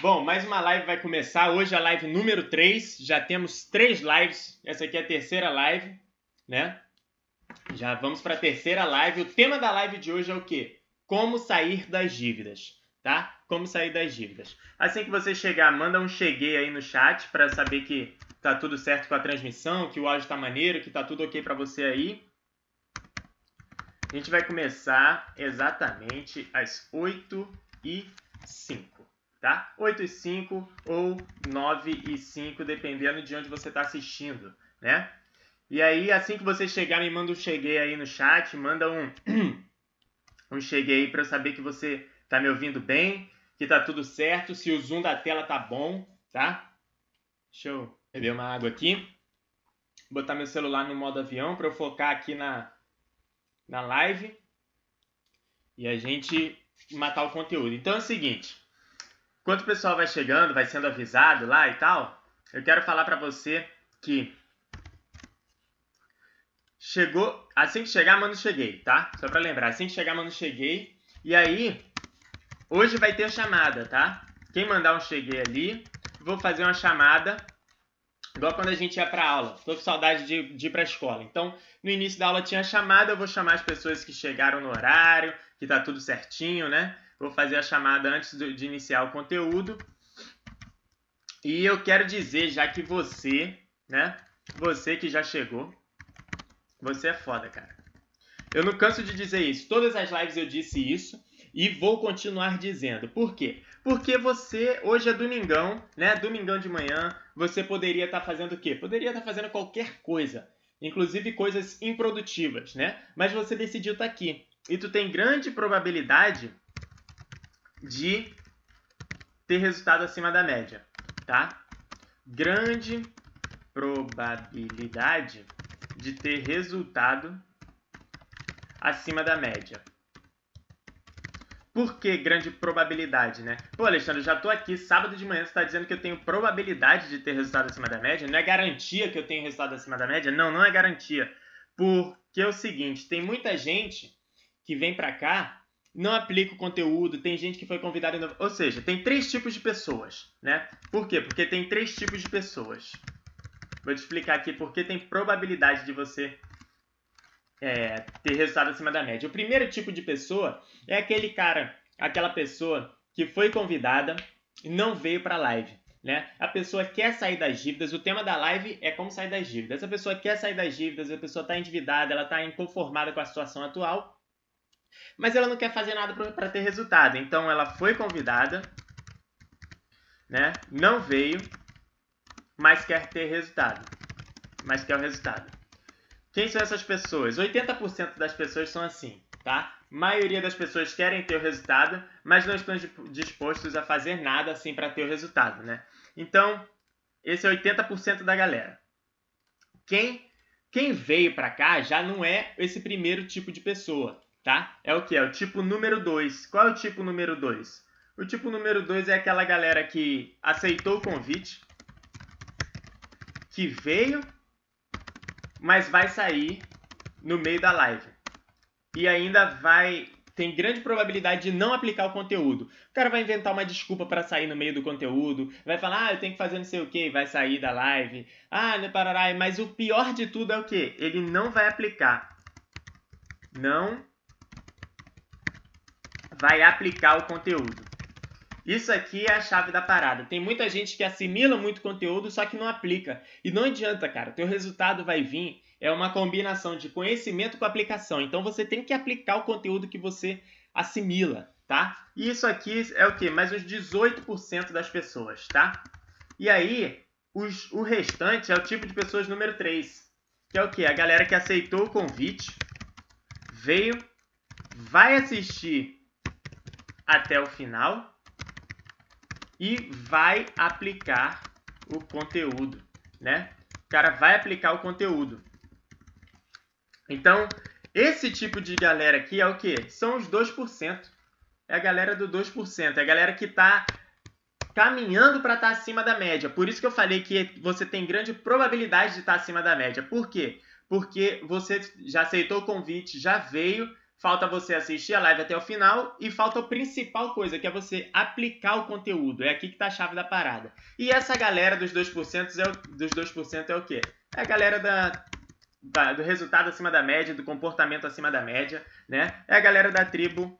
Bom, mais uma live vai começar. Hoje a live número 3. Já temos três lives. Essa aqui é a terceira live, né? Já vamos para a terceira live. O tema da live de hoje é o quê? Como sair das dívidas, tá? Como sair das dívidas. Assim que você chegar, manda um cheguei aí no chat para saber que tá tudo certo com a transmissão, que o áudio tá maneiro, que tá tudo ok para você aí. A gente vai começar exatamente às 8 e 5 tá? 8 e 5 ou 9 e 5, dependendo de onde você está assistindo, né? E aí, assim que você chegar, me manda um cheguei aí no chat, manda um, um cheguei aí para eu saber que você tá me ouvindo bem, que tá tudo certo, se o zoom da tela tá bom, tá? Deixa eu beber uma água aqui. Botar meu celular no modo avião para eu focar aqui na, na live e a gente matar o conteúdo. Então é o seguinte, Enquanto o pessoal vai chegando, vai sendo avisado lá e tal, eu quero falar para você que chegou, assim que chegar, mano, cheguei, tá? Só para lembrar, assim que chegar, mano, cheguei. E aí, hoje vai ter chamada, tá? Quem mandar um cheguei ali, vou fazer uma chamada igual quando a gente ia para aula. Tô com saudade de, de ir para escola. Então, no início da aula tinha chamada, eu vou chamar as pessoas que chegaram no horário, que tá tudo certinho, né? Vou fazer a chamada antes de iniciar o conteúdo. E eu quero dizer já que você, né? Você que já chegou, você é foda, cara. Eu não canso de dizer isso. Todas as lives eu disse isso e vou continuar dizendo. Por quê? Porque você, hoje é domingão, né? Domingão de manhã, você poderia estar tá fazendo o quê? Poderia estar tá fazendo qualquer coisa, inclusive coisas improdutivas, né? Mas você decidiu estar tá aqui. E tu tem grande probabilidade de ter resultado acima da média, tá? Grande probabilidade de ter resultado acima da média. Por que grande probabilidade, né? Pô, Alexandre, já tô aqui sábado de manhã, você está dizendo que eu tenho probabilidade de ter resultado acima da média? Não é garantia que eu tenho resultado acima da média? Não, não é garantia. Porque é o seguinte, tem muita gente que vem para cá não aplica o conteúdo, tem gente que foi convidada. Ou seja, tem três tipos de pessoas, né? Por quê? Porque tem três tipos de pessoas. Vou te explicar aqui porque tem probabilidade de você é, ter resultado acima da média. O primeiro tipo de pessoa é aquele cara, aquela pessoa que foi convidada e não veio para a live. Né? A pessoa quer sair das dívidas. O tema da live é como sair das dívidas. A pessoa quer sair das dívidas, a pessoa está endividada, ela está inconformada com a situação atual mas ela não quer fazer nada para ter resultado. Então ela foi convidada, né? Não veio, mas quer ter resultado. Mas quer o resultado. Quem são essas pessoas? 80% das pessoas são assim, tá? A maioria das pessoas querem ter o resultado, mas não estão dispostos a fazer nada assim para ter o resultado, né? Então, esse é 80% da galera. Quem quem veio para cá já não é esse primeiro tipo de pessoa tá? É o que? É o tipo número 2. Qual é o tipo número 2? O tipo número 2 é aquela galera que aceitou o convite, que veio, mas vai sair no meio da live. E ainda vai. Tem grande probabilidade de não aplicar o conteúdo. O cara vai inventar uma desculpa para sair no meio do conteúdo, vai falar, ah, eu tenho que fazer não sei o que, vai sair da live. Ah, não parará. Mas o pior de tudo é o que? Ele não vai aplicar. Não vai aplicar o conteúdo. Isso aqui é a chave da parada. Tem muita gente que assimila muito conteúdo, só que não aplica. E não adianta, cara. Teu resultado vai vir. É uma combinação de conhecimento com aplicação. Então você tem que aplicar o conteúdo que você assimila, tá? E isso aqui é o que? Mais uns 18% das pessoas, tá? E aí, os, o restante é o tipo de pessoas número 3. Que é o que? A galera que aceitou o convite, veio, vai assistir até o final e vai aplicar o conteúdo, né? O cara vai aplicar o conteúdo. Então, esse tipo de galera aqui é o que? São os 2%. É a galera do 2%. É a galera que está caminhando para estar tá acima da média. Por isso que eu falei que você tem grande probabilidade de estar tá acima da média. Por quê? Porque você já aceitou o convite, já veio, falta você assistir a live até o final e falta a principal coisa, que é você aplicar o conteúdo. É aqui que tá a chave da parada. E essa galera dos 2% é o, dos 2% é o quê? É a galera da, da, do resultado acima da média, do comportamento acima da média, né? É a galera da tribo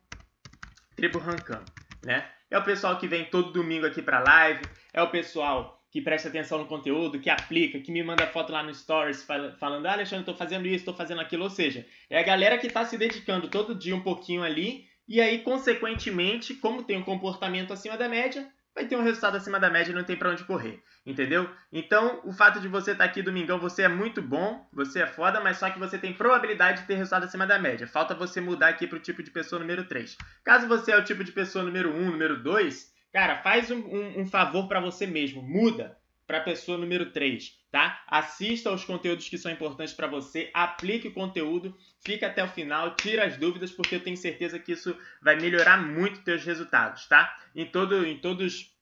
tribo Rancam, né? É o pessoal que vem todo domingo aqui para live, é o pessoal que presta atenção no conteúdo, que aplica, que me manda foto lá no Stories falando, ah, Alexandre, estou fazendo isso, estou fazendo aquilo. Ou seja, é a galera que está se dedicando todo dia um pouquinho ali, e aí, consequentemente, como tem um comportamento acima da média, vai ter um resultado acima da média e não tem para onde correr, entendeu? Então, o fato de você estar tá aqui domingão, você é muito bom, você é foda, mas só que você tem probabilidade de ter resultado acima da média. Falta você mudar aqui para o tipo de pessoa número 3. Caso você é o tipo de pessoa número 1, número 2, Cara, faz um, um, um favor para você mesmo. Muda para pessoa número 3, tá? Assista aos conteúdos que são importantes para você, aplique o conteúdo, fica até o final, tira as dúvidas, porque eu tenho certeza que isso vai melhorar muito teus resultados, tá? Em, todo, em, todos,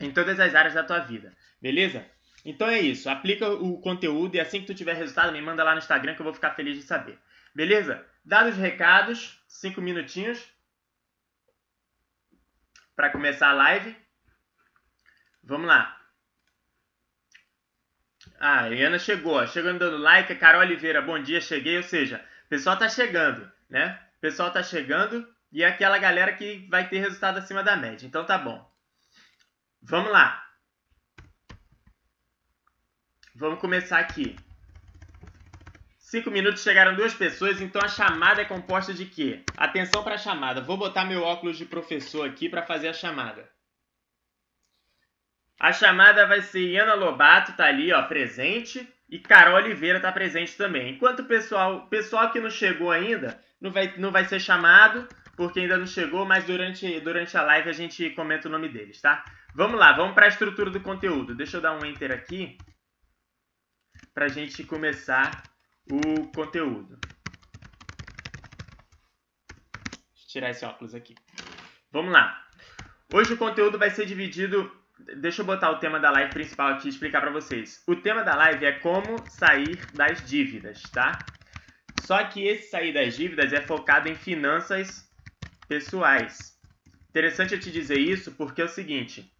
em todas as áreas da tua vida, beleza? Então é isso, aplica o conteúdo e assim que tu tiver resultado, me manda lá no Instagram que eu vou ficar feliz de saber. Beleza? Dados os recados, 5 minutinhos para começar a live. Vamos lá. Ah, a Ana chegou, chegando dando like. Carol Oliveira, bom dia, cheguei. Ou seja, o pessoal tá chegando, né? O pessoal tá chegando e é aquela galera que vai ter resultado acima da média. Então tá bom. Vamos lá. Vamos começar aqui. Cinco minutos chegaram duas pessoas, então a chamada é composta de quê? Atenção para a chamada. Vou botar meu óculos de professor aqui para fazer a chamada. A chamada vai ser Iana Lobato, tá ali, ó, presente, e Carol Oliveira tá presente também. Enquanto o pessoal, pessoal que não chegou ainda, não vai, não vai ser chamado, porque ainda não chegou, mas durante, durante a live a gente comenta o nome deles, tá? Vamos lá, vamos para a estrutura do conteúdo. Deixa eu dar um enter aqui para a gente começar o conteúdo. Deixa eu tirar esse óculos aqui. Vamos lá. Hoje o conteúdo vai ser dividido. Deixa eu botar o tema da live principal aqui e explicar para vocês. O tema da live é como sair das dívidas, tá? Só que esse sair das dívidas é focado em finanças pessoais. Interessante eu te dizer isso porque é o seguinte: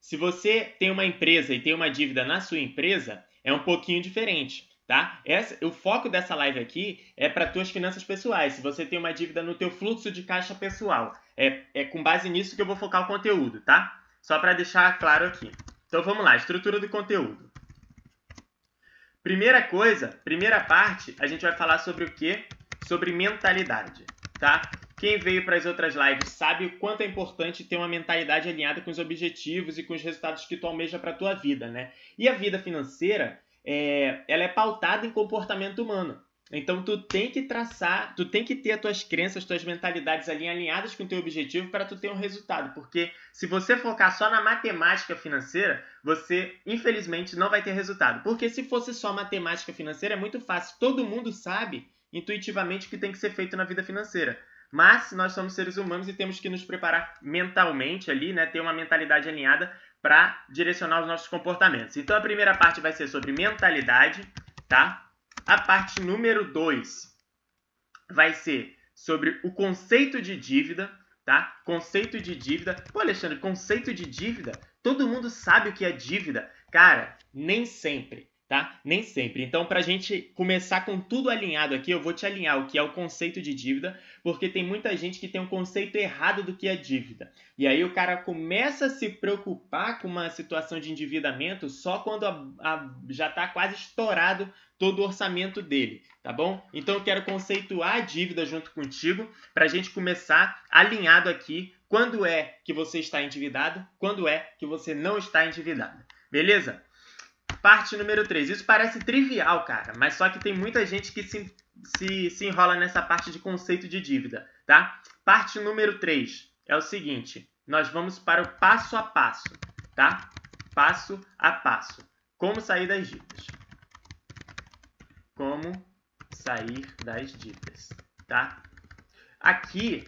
se você tem uma empresa e tem uma dívida na sua empresa, é um pouquinho diferente tá? Essa, o foco dessa live aqui é para tuas finanças pessoais. Se você tem uma dívida no teu fluxo de caixa pessoal, é, é com base nisso que eu vou focar o conteúdo, tá? Só para deixar claro aqui. Então vamos lá, estrutura do conteúdo. Primeira coisa, primeira parte, a gente vai falar sobre o que? Sobre mentalidade, tá? Quem veio para as outras lives sabe o quanto é importante ter uma mentalidade alinhada com os objetivos e com os resultados que tu almeja para a tua vida, né? E a vida financeira, é, ela é pautada em comportamento humano. Então tu tem que traçar, tu tem que ter as tuas crenças, tuas mentalidades ali alinhadas com o teu objetivo para tu ter um resultado, porque se você focar só na matemática financeira, você infelizmente não vai ter resultado. Porque se fosse só matemática financeira é muito fácil, todo mundo sabe intuitivamente o que tem que ser feito na vida financeira. Mas nós somos seres humanos e temos que nos preparar mentalmente ali, né, ter uma mentalidade alinhada para direcionar os nossos comportamentos. Então a primeira parte vai ser sobre mentalidade, tá? A parte número 2 vai ser sobre o conceito de dívida, tá? Conceito de dívida. Pô, Alexandre, conceito de dívida? Todo mundo sabe o que é dívida. Cara, nem sempre tá? Nem sempre. Então, para a gente começar com tudo alinhado aqui, eu vou te alinhar o que é o conceito de dívida, porque tem muita gente que tem um conceito errado do que é dívida. E aí o cara começa a se preocupar com uma situação de endividamento só quando a, a, já está quase estourado todo o orçamento dele, tá bom? Então eu quero conceituar a dívida junto contigo para a gente começar alinhado aqui quando é que você está endividado, quando é que você não está endividado. Beleza? Parte número 3. Isso parece trivial, cara, mas só que tem muita gente que se, se, se enrola nessa parte de conceito de dívida, tá? Parte número 3 é o seguinte: nós vamos para o passo a passo, tá? Passo a passo. Como sair das dívidas? Como sair das dívidas, tá? Aqui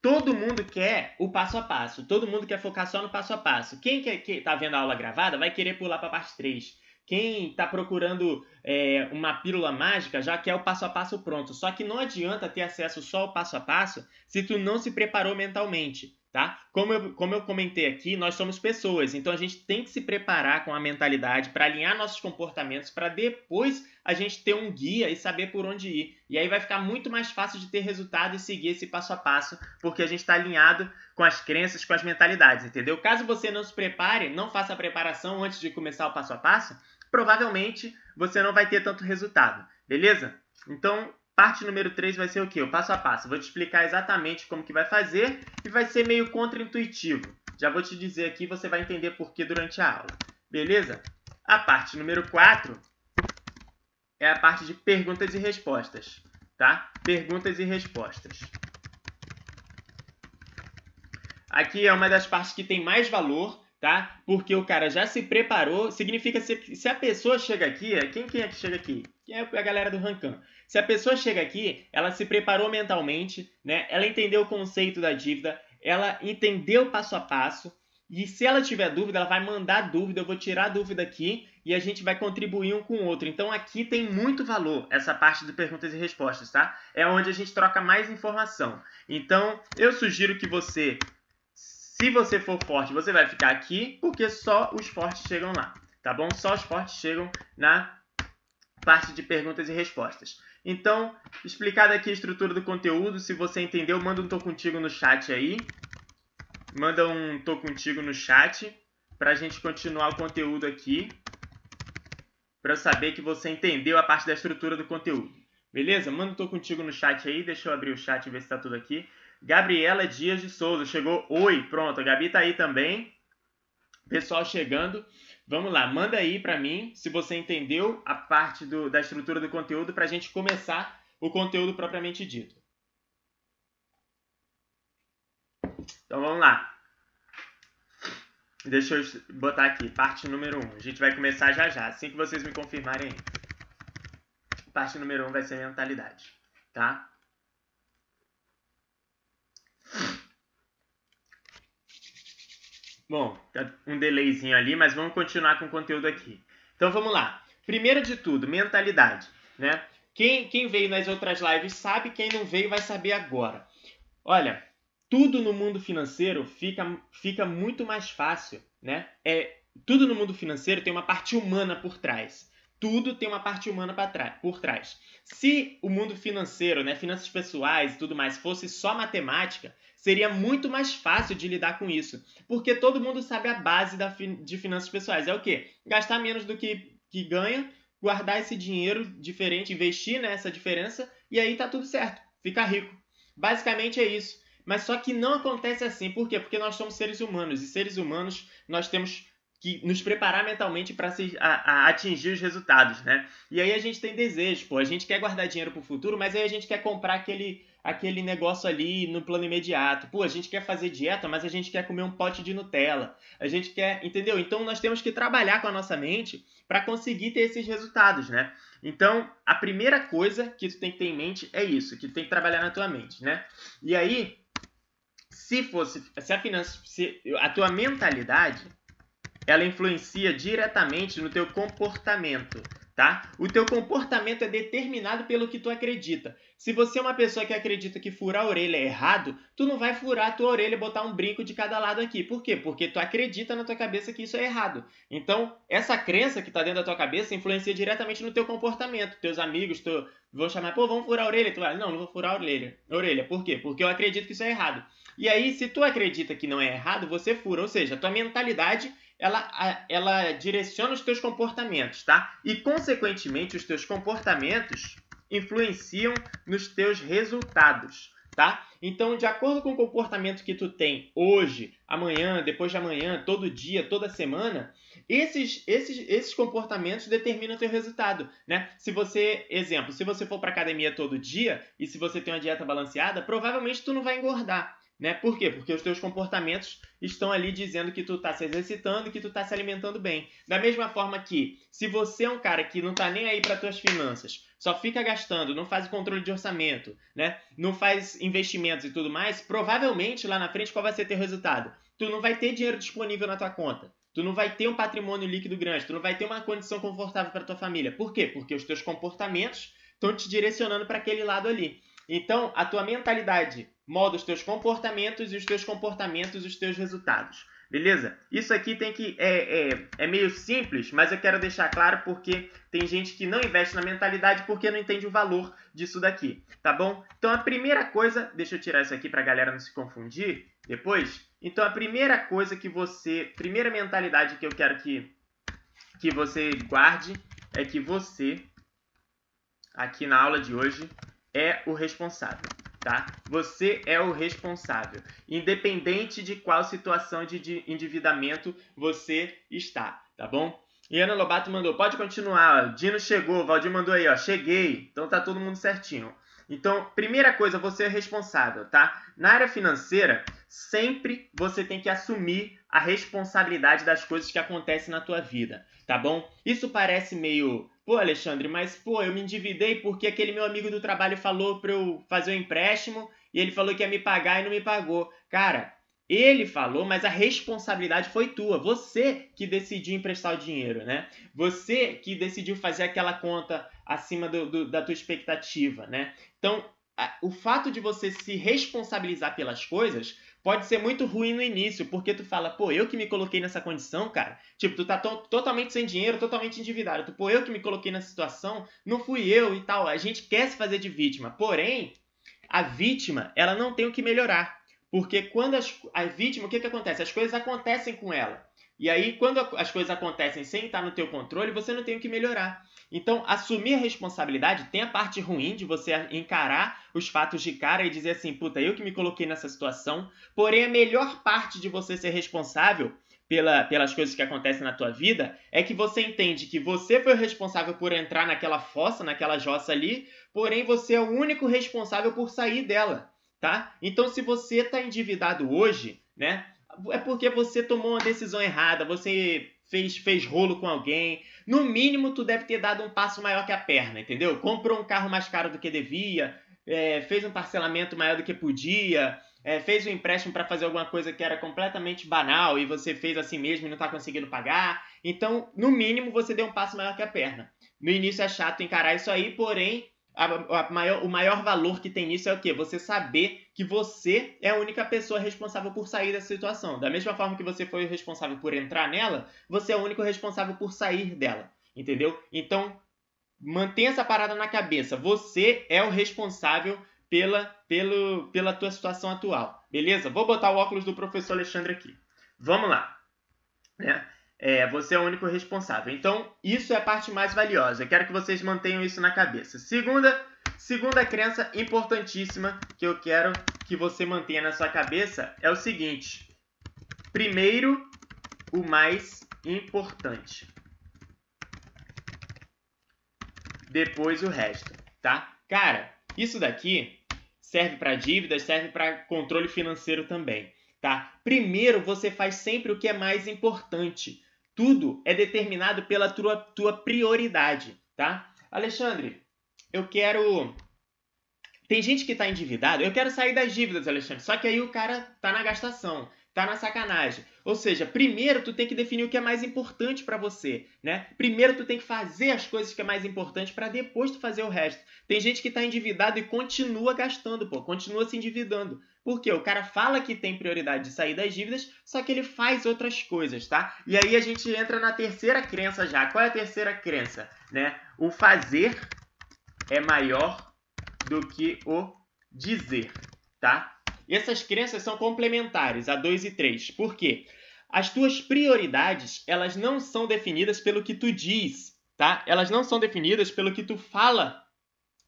Todo mundo quer o passo a passo, todo mundo quer focar só no passo a passo. Quem quer, que tá vendo a aula gravada vai querer pular para a parte 3 quem está procurando é, uma pílula mágica já quer o passo a passo pronto. Só que não adianta ter acesso só ao passo a passo se tu não se preparou mentalmente tá? Como eu, como eu comentei aqui, nós somos pessoas, então a gente tem que se preparar com a mentalidade para alinhar nossos comportamentos para depois a gente ter um guia e saber por onde ir. E aí vai ficar muito mais fácil de ter resultado e seguir esse passo a passo, porque a gente está alinhado com as crenças, com as mentalidades, entendeu? Caso você não se prepare, não faça a preparação antes de começar o passo a passo, provavelmente você não vai ter tanto resultado, beleza? Então, Parte número 3 vai ser o quê? O passo a passo. Vou te explicar exatamente como que vai fazer e vai ser meio contra-intuitivo. Já vou te dizer aqui, você vai entender por que durante a aula. Beleza? A parte número 4 é a parte de perguntas e respostas, tá? Perguntas e respostas. Aqui é uma das partes que tem mais valor, tá? Porque o cara já se preparou. Significa se, se a pessoa chega aqui, quem, quem é que chega aqui? É a galera do Rancan? Se a pessoa chega aqui, ela se preparou mentalmente, né? Ela entendeu o conceito da dívida, ela entendeu passo a passo. E se ela tiver dúvida, ela vai mandar dúvida, eu vou tirar a dúvida aqui e a gente vai contribuir um com o outro. Então aqui tem muito valor essa parte de perguntas e respostas, tá? É onde a gente troca mais informação. Então eu sugiro que você se você for forte, você vai ficar aqui, porque só os fortes chegam lá, tá bom? Só os fortes chegam na parte de perguntas e respostas. Então, explicada aqui a estrutura do conteúdo, se você entendeu, manda um tô contigo no chat aí. Manda um tô contigo no chat para a gente continuar o conteúdo aqui. Para eu saber que você entendeu a parte da estrutura do conteúdo. Beleza? Manda um tô contigo no chat aí. Deixa eu abrir o chat e ver se está tudo aqui. Gabriela Dias de Souza chegou. Oi, pronto. A Gabi tá aí também. Pessoal chegando. Vamos lá, manda aí para mim se você entendeu a parte do, da estrutura do conteúdo para a gente começar o conteúdo propriamente dito. Então vamos lá. Deixa eu botar aqui, parte número 1. Um. A gente vai começar já já, assim que vocês me confirmarem. Parte número 1 um vai ser mentalidade, tá? Bom, tá um delayzinho ali, mas vamos continuar com o conteúdo aqui. Então vamos lá. Primeiro de tudo, mentalidade, né? Quem, quem veio nas outras lives sabe, quem não veio vai saber agora. Olha, tudo no mundo financeiro fica, fica muito mais fácil, né? É, tudo no mundo financeiro tem uma parte humana por trás. Tudo tem uma parte humana por trás. Se o mundo financeiro, né, finanças pessoais e tudo mais, fosse só matemática, seria muito mais fácil de lidar com isso. Porque todo mundo sabe a base da, de finanças pessoais. É o quê? Gastar menos do que, que ganha, guardar esse dinheiro diferente, investir nessa diferença e aí tá tudo certo. Fica rico. Basicamente é isso. Mas só que não acontece assim. Por quê? Porque nós somos seres humanos. E seres humanos, nós temos que nos preparar mentalmente para atingir os resultados, né? E aí a gente tem desejos, pô, a gente quer guardar dinheiro para o futuro, mas aí a gente quer comprar aquele aquele negócio ali no plano imediato. Pô, a gente quer fazer dieta, mas a gente quer comer um pote de Nutella. A gente quer, entendeu? Então nós temos que trabalhar com a nossa mente para conseguir ter esses resultados, né? Então, a primeira coisa que tu tem que ter em mente é isso, que tu tem que trabalhar na tua mente, né? E aí, se fosse, se a finança, se a tua mentalidade, ela influencia diretamente no teu comportamento tá? O teu comportamento é determinado pelo que tu acredita. Se você é uma pessoa que acredita que furar a orelha é errado, tu não vai furar a tua orelha e botar um brinco de cada lado aqui. Por quê? Porque tu acredita na tua cabeça que isso é errado. Então, essa crença que está dentro da tua cabeça influencia diretamente no teu comportamento. Teus amigos tu, vão chamar, pô, vamos furar a orelha. Tu vai, não, não vou furar a orelha. orelha. Por quê? Porque eu acredito que isso é errado. E aí, se tu acredita que não é errado, você fura. Ou seja, a tua mentalidade ela, ela direciona os teus comportamentos, tá? E, consequentemente, os teus comportamentos influenciam nos teus resultados, tá? Então, de acordo com o comportamento que tu tem hoje, amanhã, depois de amanhã, todo dia, toda semana, esses, esses, esses comportamentos determinam o teu resultado, né? Se você, exemplo, se você for para academia todo dia e se você tem uma dieta balanceada, provavelmente tu não vai engordar. Né? Por quê? Porque os teus comportamentos estão ali dizendo que tu está se exercitando e que tu está se alimentando bem. Da mesma forma que, se você é um cara que não está nem aí para tuas finanças, só fica gastando, não faz o controle de orçamento, né? não faz investimentos e tudo mais, provavelmente lá na frente qual vai ser teu resultado? Tu não vai ter dinheiro disponível na tua conta. Tu não vai ter um patrimônio líquido grande, tu não vai ter uma condição confortável para tua família. Por quê? Porque os teus comportamentos estão te direcionando para aquele lado ali. Então, a tua mentalidade molda os teus comportamentos e os teus comportamentos os teus resultados. Beleza? Isso aqui tem que é, é, é meio simples, mas eu quero deixar claro porque tem gente que não investe na mentalidade porque não entende o valor disso daqui, tá bom? Então a primeira coisa, deixa eu tirar isso aqui para a galera não se confundir depois. Então a primeira coisa que você, primeira mentalidade que eu quero que que você guarde é que você aqui na aula de hoje é o responsável tá? Você é o responsável, independente de qual situação de endividamento você está, tá bom? E Ana Lobato mandou, pode continuar. Dino chegou, Valdir mandou aí, ó, cheguei. Então tá todo mundo certinho. Então, primeira coisa, você é responsável, tá? Na área financeira, sempre você tem que assumir a responsabilidade das coisas que acontecem na tua vida, tá bom? Isso parece meio Pô, Alexandre, mas pô, eu me endividei porque aquele meu amigo do trabalho falou para eu fazer um empréstimo e ele falou que ia me pagar e não me pagou. Cara, ele falou, mas a responsabilidade foi tua. Você que decidiu emprestar o dinheiro, né? Você que decidiu fazer aquela conta acima do, do, da tua expectativa, né? Então, a, o fato de você se responsabilizar pelas coisas pode ser muito ruim no início, porque tu fala, pô, eu que me coloquei nessa condição, cara. Tipo, tu tá totalmente sem dinheiro, totalmente endividado. Tu, pô, eu que me coloquei nessa situação, não fui eu e tal. A gente quer se fazer de vítima. Porém, a vítima, ela não tem o que melhorar. Porque quando as, a vítima, o que, que acontece? As coisas acontecem com ela. E aí, quando as coisas acontecem sem estar no teu controle, você não tem o que melhorar. Então, assumir a responsabilidade tem a parte ruim de você encarar os fatos de cara e dizer assim, puta, eu que me coloquei nessa situação. Porém, a melhor parte de você ser responsável pela, pelas coisas que acontecem na tua vida é que você entende que você foi o responsável por entrar naquela fossa, naquela jossa ali, porém você é o único responsável por sair dela, tá? Então, se você está endividado hoje, né, é porque você tomou uma decisão errada, você fez, fez rolo com alguém. No mínimo, tu deve ter dado um passo maior que a perna, entendeu? Comprou um carro mais caro do que devia, é, fez um parcelamento maior do que podia, é, fez um empréstimo para fazer alguma coisa que era completamente banal e você fez assim mesmo e não está conseguindo pagar. Então, no mínimo, você deu um passo maior que a perna. No início é chato encarar isso aí, porém, a, a maior, o maior valor que tem nisso é o quê? Você saber que você é a única pessoa responsável por sair dessa situação. Da mesma forma que você foi o responsável por entrar nela, você é o único responsável por sair dela. Entendeu? Então, mantenha essa parada na cabeça. Você é o responsável pela, pelo, pela tua situação atual. Beleza? Vou botar o óculos do professor Alexandre aqui. Vamos lá. Né? É, você é o único responsável. Então, isso é a parte mais valiosa. Eu quero que vocês mantenham isso na cabeça. Segunda, segunda crença importantíssima que eu quero que você mantenha na sua cabeça é o seguinte: primeiro, o mais importante. Depois o resto, tá? Cara, isso daqui serve para dívidas, serve para controle financeiro também, tá? Primeiro, você faz sempre o que é mais importante tudo é determinado pela tua, tua prioridade, tá? Alexandre, eu quero. Tem gente que está endividado. Eu quero sair das dívidas, Alexandre. Só que aí o cara tá na gastação, tá na sacanagem. Ou seja, primeiro tu tem que definir o que é mais importante para você, né? Primeiro tu tem que fazer as coisas que é mais importante para depois tu fazer o resto. Tem gente que está endividado e continua gastando, pô, continua se endividando. Porque o cara fala que tem prioridade de sair das dívidas, só que ele faz outras coisas, tá? E aí a gente entra na terceira crença já. Qual é a terceira crença, né? O fazer é maior do que o dizer, tá? Essas crenças são complementares, a 2 e 3. Por quê? As tuas prioridades, elas não são definidas pelo que tu diz, tá? Elas não são definidas pelo que tu fala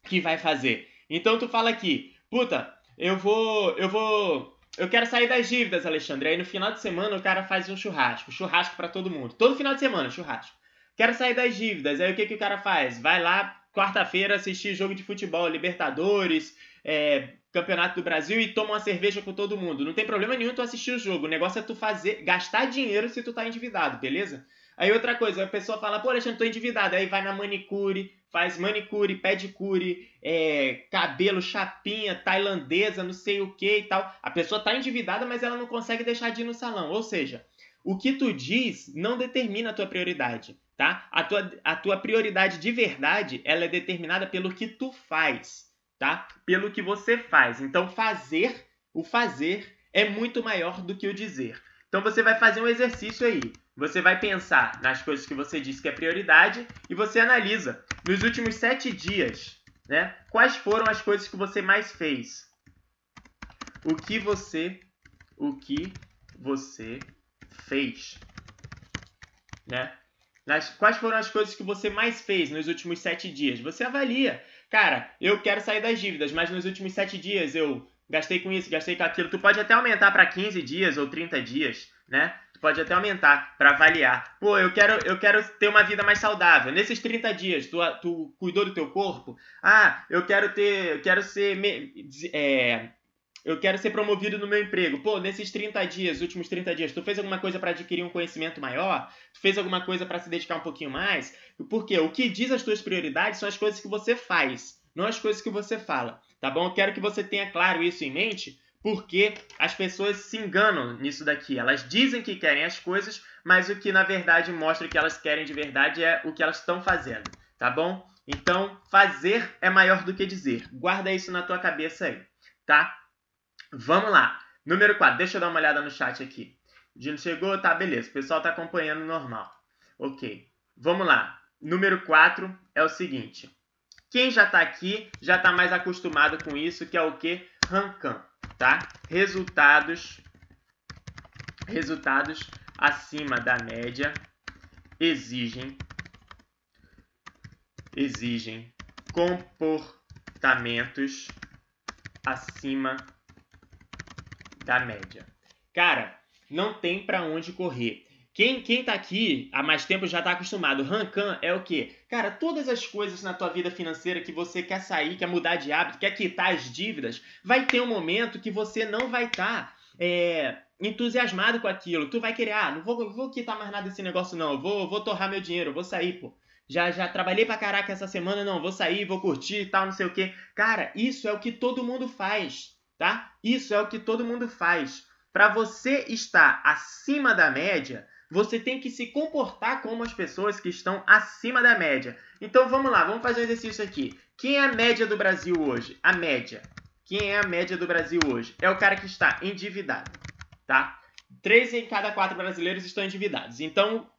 que vai fazer. Então tu fala aqui, puta, eu vou, eu vou, eu quero sair das dívidas, Alexandre. Aí no final de semana o cara faz um churrasco, churrasco para todo mundo. Todo final de semana, churrasco. Quero sair das dívidas. Aí o que que o cara faz? Vai lá quarta-feira assistir jogo de futebol, Libertadores, é, Campeonato do Brasil e toma uma cerveja com todo mundo. Não tem problema nenhum tu assistir o jogo. O negócio é tu fazer, gastar dinheiro se tu tá endividado, beleza? Aí outra coisa, a pessoa fala, pô, Alexandre, tô endividado. Aí vai na manicure, faz manicure, pedicure, é, cabelo, chapinha, tailandesa, não sei o que e tal. A pessoa tá endividada, mas ela não consegue deixar de ir no salão. Ou seja, o que tu diz não determina a tua prioridade, tá? A tua, a tua prioridade de verdade, ela é determinada pelo que tu faz, tá? Pelo que você faz. Então, fazer, o fazer é muito maior do que o dizer. Então, você vai fazer um exercício aí. Você vai pensar nas coisas que você disse que é prioridade e você analisa nos últimos sete dias, né? Quais foram as coisas que você mais fez? O que você, o que você fez, né? Nas, quais foram as coisas que você mais fez nos últimos sete dias? Você avalia. Cara, eu quero sair das dívidas, mas nos últimos sete dias eu gastei com isso, gastei com aquilo. Tu pode até aumentar para 15 dias ou 30 dias, né? pode até aumentar para avaliar. Pô, eu quero, eu quero ter uma vida mais saudável. Nesses 30 dias, tu, tu cuidou do teu corpo? Ah, eu quero ter, eu quero ser, é, eu quero ser promovido no meu emprego. Pô, nesses 30 dias, últimos 30 dias, tu fez alguma coisa para adquirir um conhecimento maior? Tu fez alguma coisa para se dedicar um pouquinho mais? Porque o que diz as tuas prioridades são as coisas que você faz, não as coisas que você fala, tá bom? Eu quero que você tenha claro isso em mente, porque as pessoas se enganam nisso daqui. Elas dizem que querem as coisas, mas o que na verdade mostra que elas querem de verdade é o que elas estão fazendo, tá bom? Então, fazer é maior do que dizer. Guarda isso na tua cabeça aí, tá? Vamos lá. Número 4. Deixa eu dar uma olhada no chat aqui. Dino chegou? Tá, beleza. O pessoal tá acompanhando normal. Ok. Vamos lá. Número 4 é o seguinte. Quem já tá aqui já tá mais acostumado com isso, que é o que? Rancan tá? Resultados resultados acima da média exigem exigem comportamentos acima da média. Cara, não tem para onde correr. Quem, quem tá aqui há mais tempo já tá acostumado. Rancan é o quê? Cara, todas as coisas na tua vida financeira que você quer sair, quer mudar de hábito, quer quitar as dívidas, vai ter um momento que você não vai estar tá, é, entusiasmado com aquilo. Tu vai querer, ah, não vou, vou quitar mais nada desse negócio não, vou, vou torrar meu dinheiro, vou sair, pô. Já, já trabalhei pra caraca essa semana, não, vou sair, vou curtir e tal, não sei o quê. Cara, isso é o que todo mundo faz, tá? Isso é o que todo mundo faz. Para você estar acima da média, você tem que se comportar como as pessoas que estão acima da média. Então vamos lá, vamos fazer um exercício aqui. Quem é a média do Brasil hoje? A média. Quem é a média do Brasil hoje? É o cara que está endividado, tá? Três em cada quatro brasileiros estão endividados. Então,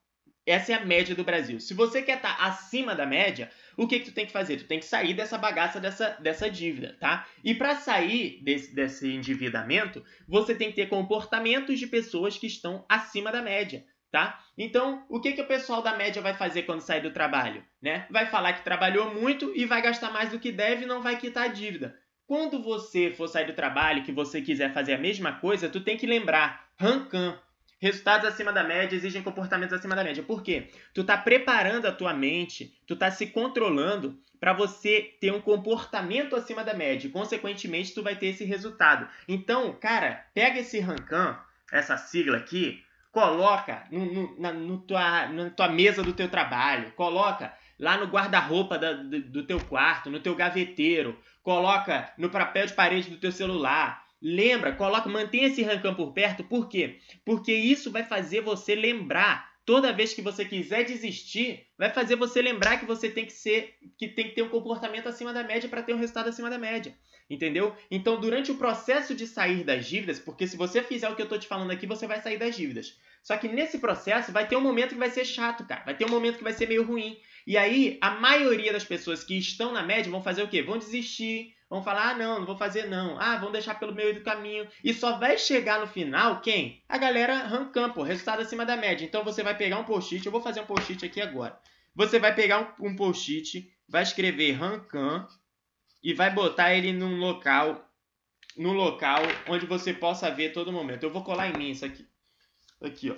essa é a média do Brasil. Se você quer estar acima da média, o que, que tu tem que fazer? Tu tem que sair dessa bagaça dessa, dessa dívida, tá? E para sair desse, desse endividamento, você tem que ter comportamentos de pessoas que estão acima da média tá? Então, o que, que o pessoal da média vai fazer quando sair do trabalho? Né? Vai falar que trabalhou muito e vai gastar mais do que deve e não vai quitar a dívida. Quando você for sair do trabalho, que você quiser fazer a mesma coisa, tu tem que lembrar, Rancan, resultados acima da média exigem comportamentos acima da média. Por quê? Tu tá preparando a tua mente, tu tá se controlando para você ter um comportamento acima da média. Consequentemente, tu vai ter esse resultado. Então, cara, pega esse Rancan, essa sigla aqui, coloca no, no, na, no tua, na tua mesa do teu trabalho, coloca lá no guarda-roupa do, teu quarto, no teu gaveteiro, coloca no papel de parede do teu celular. Lembra, coloca, mantenha esse rancão por perto, por quê? Porque isso vai fazer você lembrar toda vez que você quiser desistir, vai fazer você lembrar que você tem que ser, que tem que ter um comportamento acima da média para ter um resultado acima da média. Entendeu? Então, durante o processo de sair das dívidas, porque se você fizer o que eu tô te falando aqui, você vai sair das dívidas. Só que nesse processo vai ter um momento que vai ser chato, cara. Vai ter um momento que vai ser meio ruim. E aí, a maioria das pessoas que estão na média vão fazer o quê? Vão desistir, vão falar: ah, não, não vou fazer não. Ah, vão deixar pelo meio do caminho. E só vai chegar no final quem? A galera rancam, pô, resultado acima da média. Então você vai pegar um post-it, eu vou fazer um post-it aqui agora. Você vai pegar um, um post-it, vai escrever rancam e vai botar ele num local num local onde você possa ver todo momento. Eu vou colar em mim isso aqui. Aqui, ó.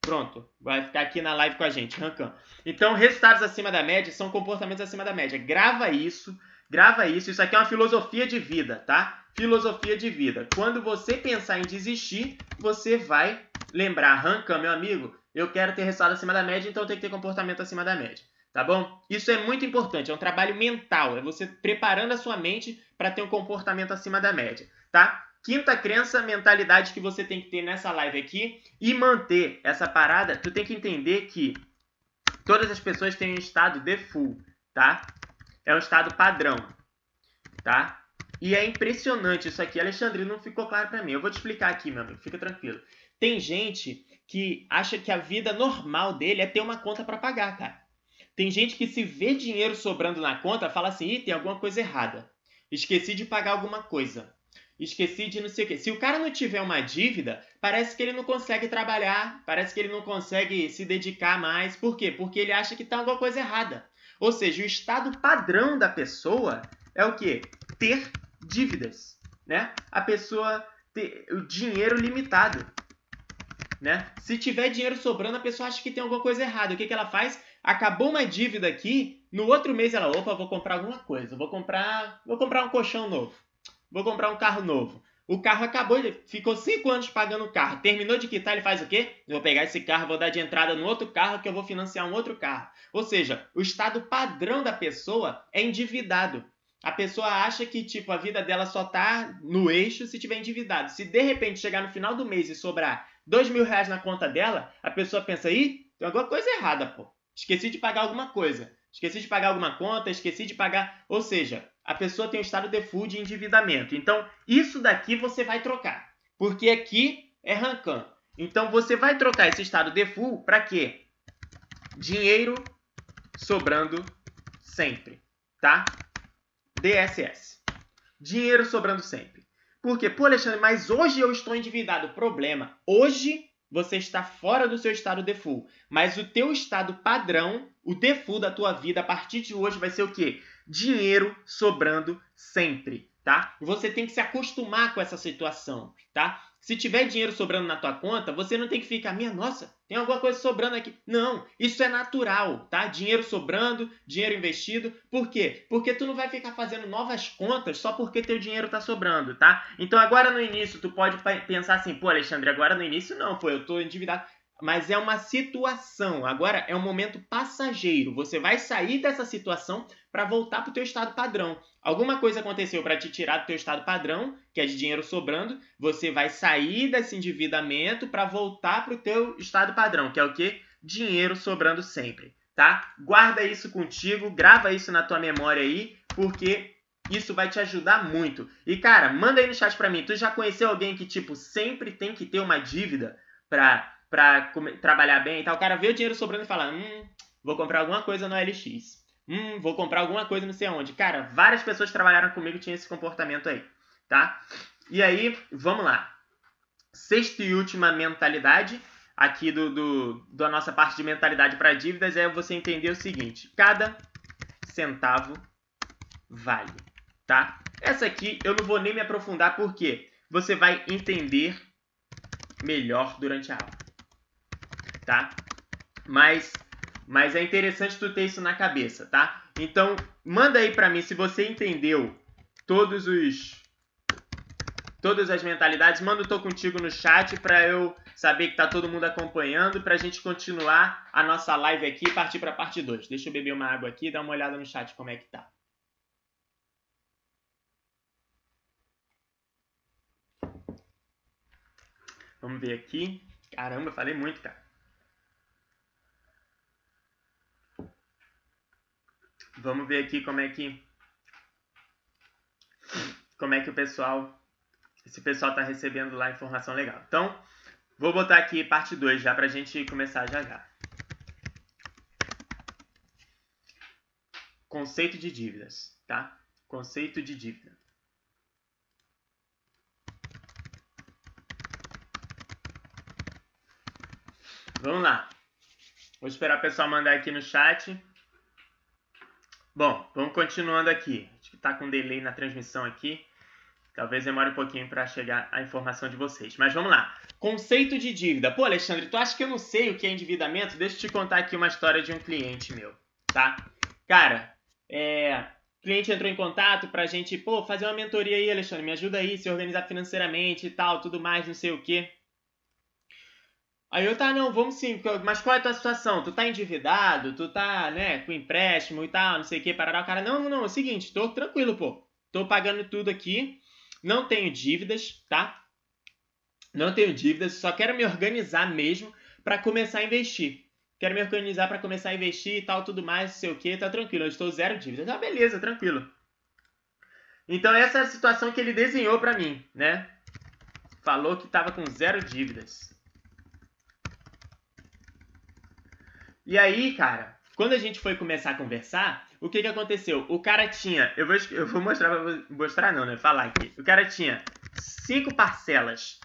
Pronto, vai ficar aqui na live com a gente, Rancan. Então, resultados acima da média são comportamentos acima da média. Grava isso, grava isso. Isso aqui é uma filosofia de vida, tá? Filosofia de vida. Quando você pensar em desistir, você vai lembrar, Rancan, meu amigo, eu quero ter resultado acima da média, então eu tenho que ter comportamento acima da média tá bom? Isso é muito importante, é um trabalho mental, é você preparando a sua mente para ter um comportamento acima da média, tá? Quinta crença, mentalidade que você tem que ter nessa live aqui e manter essa parada, tu tem que entender que todas as pessoas têm um estado default, tá? É um estado padrão, tá? E é impressionante isso aqui. Alexandre, não ficou claro para mim. Eu vou te explicar aqui, meu amigo. Fica tranquilo. Tem gente que acha que a vida normal dele é ter uma conta para pagar, cara. Tem gente que se vê dinheiro sobrando na conta, fala assim, Ih, tem alguma coisa errada. Esqueci de pagar alguma coisa esqueci de não sei o quê. Se o cara não tiver uma dívida, parece que ele não consegue trabalhar, parece que ele não consegue se dedicar mais. Por quê? Porque ele acha que está alguma coisa errada. Ou seja, o estado padrão da pessoa é o quê? Ter dívidas, né? A pessoa ter o dinheiro limitado, né? Se tiver dinheiro sobrando, a pessoa acha que tem alguma coisa errada. O que, que ela faz? Acabou uma dívida aqui, no outro mês ela, opa, vou comprar alguma coisa, vou comprar, vou comprar um colchão novo vou comprar um carro novo. O carro acabou, ele ficou cinco anos pagando o carro. Terminou de quitar, ele faz o quê? Eu vou pegar esse carro, vou dar de entrada no outro carro que eu vou financiar um outro carro. Ou seja, o estado padrão da pessoa é endividado. A pessoa acha que tipo a vida dela só tá no eixo se tiver endividado. Se de repente chegar no final do mês e sobrar dois mil reais na conta dela, a pessoa pensa, ih, tem alguma coisa errada, pô. Esqueci de pagar alguma coisa. Esqueci de pagar alguma conta, esqueci de pagar. Ou seja, a pessoa tem um estado default de endividamento. Então, isso daqui você vai trocar. Porque aqui é Rancan. Então, você vai trocar esse estado default para quê? Dinheiro sobrando sempre, tá? DSS. Dinheiro sobrando sempre. Por quê? Pô, Alexandre, mas hoje eu estou endividado. Problema. Hoje você está fora do seu estado default. Mas o teu estado padrão, o default da tua vida a partir de hoje vai ser o quê? dinheiro sobrando sempre, tá? Você tem que se acostumar com essa situação, tá? Se tiver dinheiro sobrando na tua conta, você não tem que ficar, minha nossa, tem alguma coisa sobrando aqui. Não, isso é natural, tá? Dinheiro sobrando, dinheiro investido. Por quê? Porque tu não vai ficar fazendo novas contas só porque teu dinheiro tá sobrando, tá? Então agora no início tu pode pensar assim, pô, Alexandre, agora no início não, pô, eu tô endividado mas é uma situação. Agora é um momento passageiro. Você vai sair dessa situação para voltar para o teu estado padrão. Alguma coisa aconteceu para te tirar do teu estado padrão, que é de dinheiro sobrando, você vai sair desse endividamento para voltar para o teu estado padrão, que é o que? Dinheiro sobrando sempre, tá? Guarda isso contigo, grava isso na tua memória aí, porque isso vai te ajudar muito. E cara, manda aí no chat para mim, tu já conheceu alguém que tipo sempre tem que ter uma dívida para para trabalhar bem e tal, o cara vê o dinheiro sobrando e fala: hum, vou comprar alguma coisa no LX. Hum, vou comprar alguma coisa não sei aonde. Cara, várias pessoas trabalharam comigo tinham esse comportamento aí, tá? E aí, vamos lá. Sexta e última mentalidade aqui do, do da nossa parte de mentalidade para dívidas é você entender o seguinte: cada centavo vale, tá? Essa aqui eu não vou nem me aprofundar porque você vai entender melhor durante a aula tá? Mas, mas é interessante tu ter isso na cabeça, tá? Então, manda aí pra mim se você entendeu todos os todas as mentalidades, manda o tô contigo no chat para eu saber que tá todo mundo acompanhando, pra gente continuar a nossa live aqui e partir pra parte 2. Deixa eu beber uma água aqui e dar uma olhada no chat como é que tá. Vamos ver aqui. Caramba, falei muito, cara. Vamos ver aqui como é que como é que o pessoal esse pessoal está recebendo lá informação legal. Então, vou botar aqui parte 2 já para a gente começar já já. Conceito de dívidas, tá? Conceito de dívida. Vamos lá. Vou esperar o pessoal mandar aqui no chat. Bom, vamos continuando aqui. Acho que está com delay na transmissão aqui. Talvez demore um pouquinho para chegar a informação de vocês. Mas vamos lá. Conceito de dívida. Pô, Alexandre, tu acha que eu não sei o que é endividamento? Deixa eu te contar aqui uma história de um cliente meu, tá? Cara, é, o cliente entrou em contato pra gente, pô, fazer uma mentoria aí, Alexandre, me ajuda aí, se organizar financeiramente e tal, tudo mais, não sei o quê. Aí eu, tá, não, vamos sim, mas qual é a tua situação? Tu tá endividado, tu tá, né, com empréstimo e tal, não sei o que, parará. O cara, não, não, não, é o seguinte, tô tranquilo, pô. Tô pagando tudo aqui, não tenho dívidas, tá? Não tenho dívidas, só quero me organizar mesmo para começar a investir. Quero me organizar para começar a investir e tal, tudo mais, não sei o que, tá tranquilo, eu estou zero dívidas. Ah, beleza, tranquilo. Então essa é a situação que ele desenhou para mim, né? Falou que estava com zero dívidas. E aí, cara, quando a gente foi começar a conversar, o que que aconteceu? O cara tinha, eu vou, eu vou mostrar, mostrar não, né? Falar aqui. O cara tinha cinco parcelas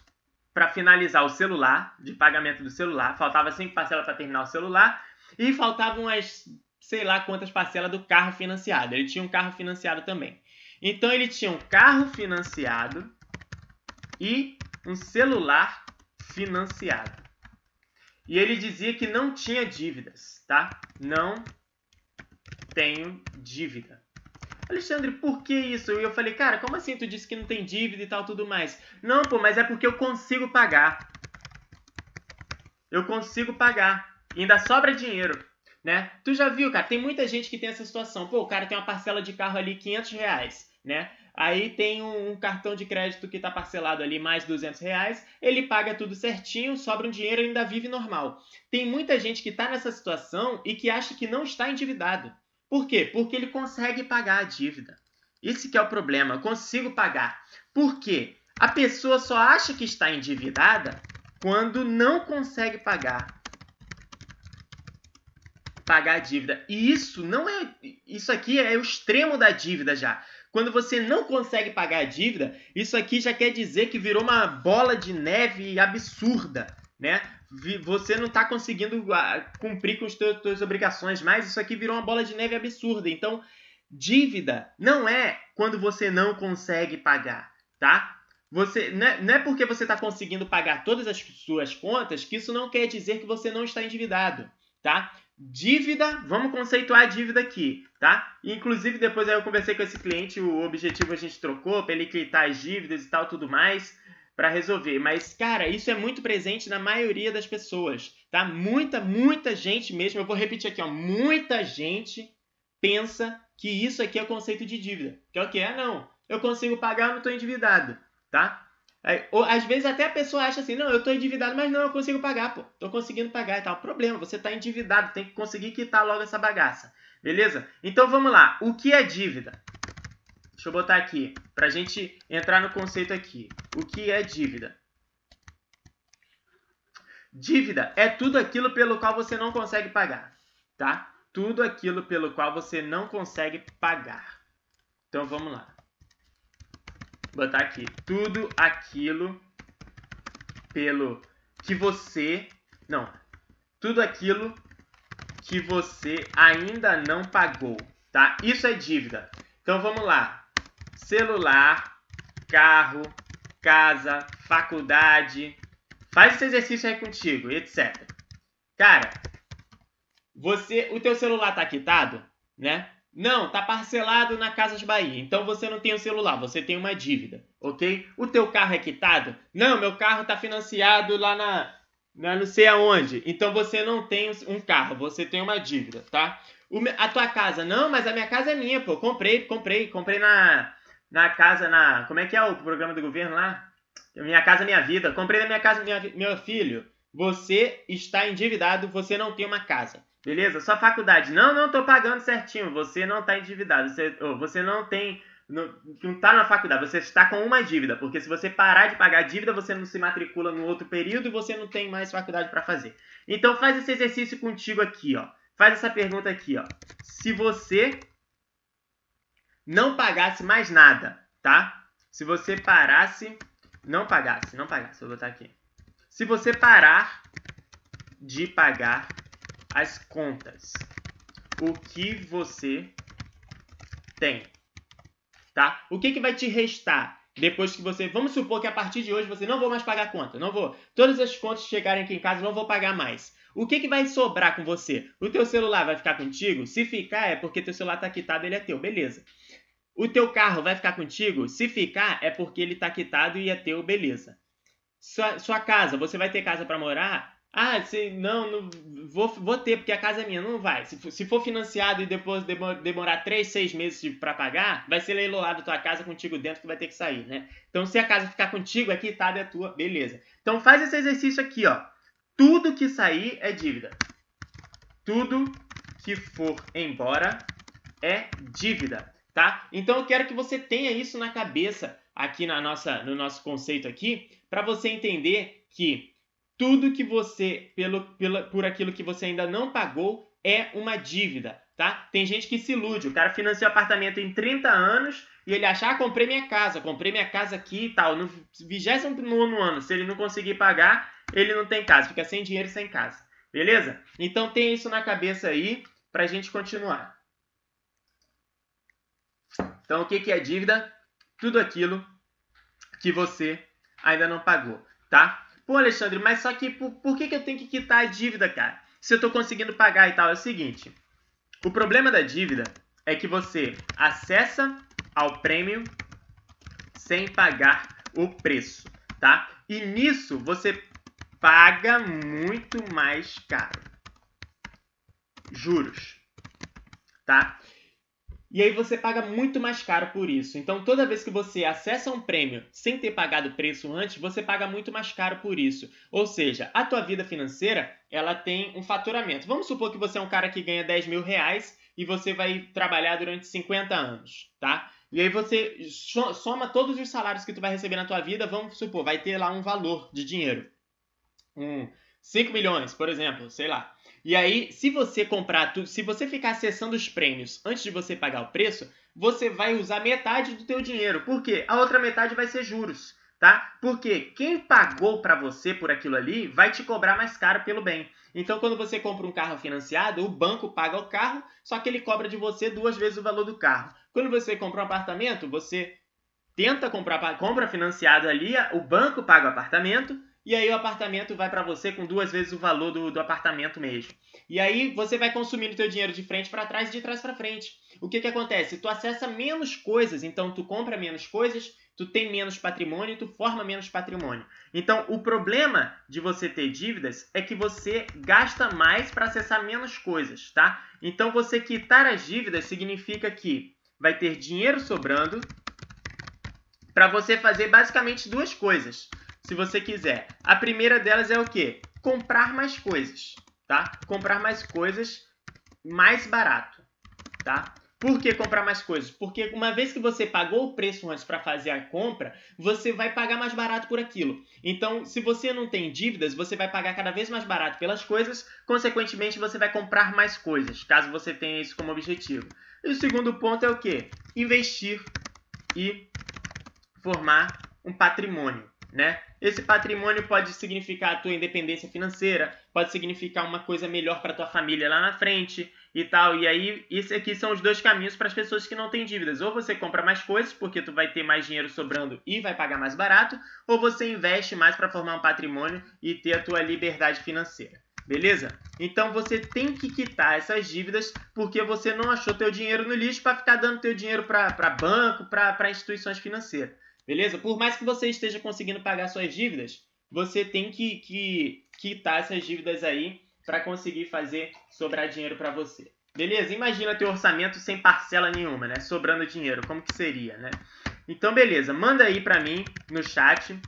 para finalizar o celular, de pagamento do celular. Faltava cinco parcelas para terminar o celular. E faltavam as, sei lá quantas parcelas do carro financiado. Ele tinha um carro financiado também. Então ele tinha um carro financiado e um celular financiado. E ele dizia que não tinha dívidas, tá? Não tenho dívida. Alexandre, por que isso? E eu falei, cara, como assim tu disse que não tem dívida e tal, tudo mais? Não, pô, mas é porque eu consigo pagar. Eu consigo pagar. E ainda sobra dinheiro, né? Tu já viu, cara, tem muita gente que tem essa situação. Pô, o cara tem uma parcela de carro ali, 500 reais, né? Aí tem um, um cartão de crédito que está parcelado ali mais 200 reais, ele paga tudo certinho, sobra um dinheiro e ainda vive normal. Tem muita gente que está nessa situação e que acha que não está endividado. Por quê? Porque ele consegue pagar a dívida. Esse que é o problema, consigo pagar. Por quê? A pessoa só acha que está endividada quando não consegue pagar pagar a dívida. E isso não é isso aqui é o extremo da dívida já. Quando você não consegue pagar a dívida, isso aqui já quer dizer que virou uma bola de neve absurda, né? você não está conseguindo ah, cumprir com as suas obrigações mais, isso aqui virou uma bola de neve absurda. Então, dívida não é quando você não consegue pagar, tá? Você, não, é, não é porque você está conseguindo pagar todas as suas contas que isso não quer dizer que você não está endividado, tá? Dívida, vamos conceituar a dívida aqui, tá? Inclusive, depois eu conversei com esse cliente, o objetivo a gente trocou para ele quitar as dívidas e tal, tudo mais para resolver. Mas, cara, isso é muito presente na maioria das pessoas, tá? Muita, muita gente mesmo, eu vou repetir aqui, ó, muita gente pensa que isso aqui é conceito de dívida. Que é o que? É, não, eu consigo pagar, não estou endividado, tá? Aí, ou, às vezes até a pessoa acha assim, não, eu estou endividado, mas não, eu consigo pagar, pô. Estou conseguindo pagar e tal. Problema, você está endividado, tem que conseguir quitar logo essa bagaça. Beleza? Então vamos lá. O que é dívida? Deixa eu botar aqui, para a gente entrar no conceito aqui. O que é dívida? Dívida é tudo aquilo pelo qual você não consegue pagar, tá? Tudo aquilo pelo qual você não consegue pagar. Então vamos lá. Botar aqui. Tudo aquilo pelo que você. Não. Tudo aquilo que você ainda não pagou, tá? Isso é dívida. Então vamos lá celular, carro, casa, faculdade. Faz esse exercício aí contigo, etc. Cara, você, o teu celular tá quitado, né? Não, tá parcelado na Casas Bahia. Então você não tem o um celular, você tem uma dívida, ok? O teu carro é quitado? Não, meu carro tá financiado lá na, na não sei aonde. Então você não tem um carro, você tem uma dívida, tá? O, a tua casa, não, mas a minha casa é minha, pô. Comprei, comprei, comprei na na casa, na. Como é que é o programa do governo lá? Minha Casa Minha Vida. Comprei na minha casa, minha, meu filho. Você está endividado, você não tem uma casa. Beleza? Sua faculdade. Não, não estou pagando certinho. Você não está endividado. Você, você não tem. Não, não está na faculdade, você está com uma dívida. Porque se você parar de pagar a dívida, você não se matricula no outro período e você não tem mais faculdade para fazer. Então faz esse exercício contigo aqui, ó. Faz essa pergunta aqui, ó. Se você não pagasse mais nada, tá? Se você parasse, não pagasse, não pagasse, vou botar aqui. Se você parar de pagar as contas, o que você tem, tá? O que, que vai te restar depois que você... Vamos supor que a partir de hoje você não vou mais pagar conta, não vou. Todas as contas chegarem aqui em casa não vou pagar mais. O que, que vai sobrar com você? O teu celular vai ficar contigo? Se ficar, é porque teu celular está quitado, ele é teu, beleza. O teu carro vai ficar contigo? Se ficar, é porque ele está quitado e é teu, beleza. Sua, sua casa, você vai ter casa para morar? Ah, se, não, não vou, vou ter porque a casa é minha. Não vai. Se, se for financiado e depois demorar 3, 6 meses para pagar, vai ser leiloado tua casa contigo dentro que vai ter que sair, né? Então, se a casa ficar contigo, a quitada é tua, beleza. Então, faz esse exercício aqui, ó. Tudo que sair é dívida. Tudo que for embora é dívida, tá? Então, eu quero que você tenha isso na cabeça aqui na nossa, no nosso conceito aqui, para você entender que tudo que você, pelo, pela, por aquilo que você ainda não pagou, é uma dívida, tá? Tem gente que se ilude, o cara financia o apartamento em 30 anos e ele acha, ah, comprei minha casa, comprei minha casa aqui e tal. No 29 ano, se ele não conseguir pagar, ele não tem casa, fica sem dinheiro sem casa. Beleza? Então tem isso na cabeça aí pra gente continuar. Então o que, que é dívida? Tudo aquilo que você ainda não pagou, tá? Pô, Alexandre, mas só que por, por que, que eu tenho que quitar a dívida, cara? Se eu tô conseguindo pagar e tal. É o seguinte: o problema da dívida é que você acessa ao prêmio sem pagar o preço, tá? E nisso você paga muito mais caro. Juros, tá? E aí você paga muito mais caro por isso. Então, toda vez que você acessa um prêmio sem ter pagado o preço antes, você paga muito mais caro por isso. Ou seja, a tua vida financeira, ela tem um faturamento. Vamos supor que você é um cara que ganha 10 mil reais e você vai trabalhar durante 50 anos, tá? E aí você soma todos os salários que tu vai receber na tua vida, vamos supor, vai ter lá um valor de dinheiro. Um 5 milhões, por exemplo, sei lá. E aí, se você comprar tudo, se você ficar acessando os prêmios antes de você pagar o preço, você vai usar metade do teu dinheiro. Por quê? A outra metade vai ser juros, tá? Porque quem pagou para você por aquilo ali vai te cobrar mais caro pelo bem. Então, quando você compra um carro financiado, o banco paga o carro, só que ele cobra de você duas vezes o valor do carro. Quando você compra um apartamento, você tenta comprar, compra financiado ali, o banco paga o apartamento, e aí o apartamento vai para você com duas vezes o valor do, do apartamento mesmo. E aí você vai consumindo teu dinheiro de frente para trás e de trás para frente. O que que acontece? Tu acessa menos coisas, então tu compra menos coisas, tu tem menos patrimônio tu forma menos patrimônio. Então o problema de você ter dívidas é que você gasta mais para acessar menos coisas, tá? Então você quitar as dívidas significa que vai ter dinheiro sobrando para você fazer basicamente duas coisas se você quiser. A primeira delas é o quê? Comprar mais coisas, tá? Comprar mais coisas mais barato, tá? Por que comprar mais coisas? Porque uma vez que você pagou o preço antes para fazer a compra, você vai pagar mais barato por aquilo. Então, se você não tem dívidas, você vai pagar cada vez mais barato pelas coisas, consequentemente, você vai comprar mais coisas, caso você tenha isso como objetivo. E o segundo ponto é o que? Investir e formar um patrimônio né? Esse patrimônio pode significar a tua independência financeira, pode significar uma coisa melhor para tua família lá na frente e tal. E aí, isso aqui são os dois caminhos para as pessoas que não têm dívidas. Ou você compra mais coisas, porque tu vai ter mais dinheiro sobrando e vai pagar mais barato, ou você investe mais para formar um patrimônio e ter a tua liberdade financeira. Beleza? Então você tem que quitar essas dívidas porque você não achou teu dinheiro no lixo para ficar dando teu dinheiro para banco, para instituições financeiras. Beleza? Por mais que você esteja conseguindo pagar suas dívidas, você tem que, que quitar essas dívidas aí para conseguir fazer sobrar dinheiro para você. Beleza? Imagina teu orçamento sem parcela nenhuma, né? Sobrando dinheiro, como que seria, né? Então, beleza. Manda aí para mim no chat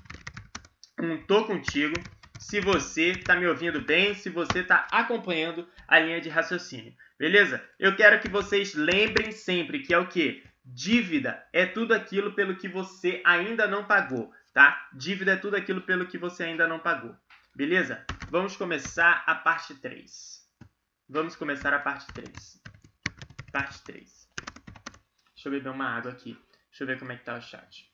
um tô contigo se você está me ouvindo bem, se você está acompanhando a linha de raciocínio. Beleza? Eu quero que vocês lembrem sempre que é o que? Dívida é tudo aquilo pelo que você ainda não pagou, tá? Dívida é tudo aquilo pelo que você ainda não pagou. Beleza? Vamos começar a parte 3. Vamos começar a parte 3. Parte 3. Deixa eu beber uma água aqui. Deixa eu ver como é que tá o chat.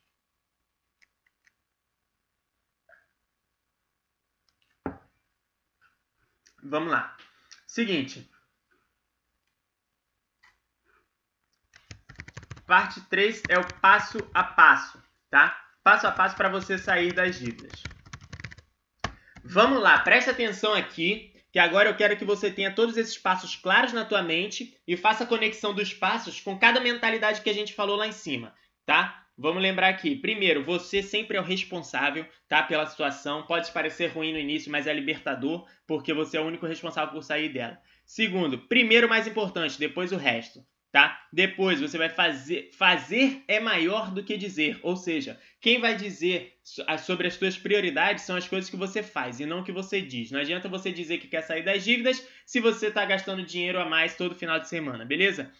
Vamos lá. Seguinte, Parte 3 é o passo a passo, tá? Passo a passo para você sair das dívidas. Vamos lá, preste atenção aqui, que agora eu quero que você tenha todos esses passos claros na tua mente e faça a conexão dos passos com cada mentalidade que a gente falou lá em cima, tá? vamos lembrar aqui. Primeiro, você sempre é o responsável, tá? Pela situação. Pode parecer ruim no início, mas é libertador, porque você é o único responsável por sair dela. Segundo, primeiro mais importante, depois o resto tá? Depois você vai fazer, fazer é maior do que dizer, ou seja, quem vai dizer sobre as suas prioridades são as coisas que você faz e não o que você diz. Não adianta você dizer que quer sair das dívidas se você está gastando dinheiro a mais todo final de semana, beleza?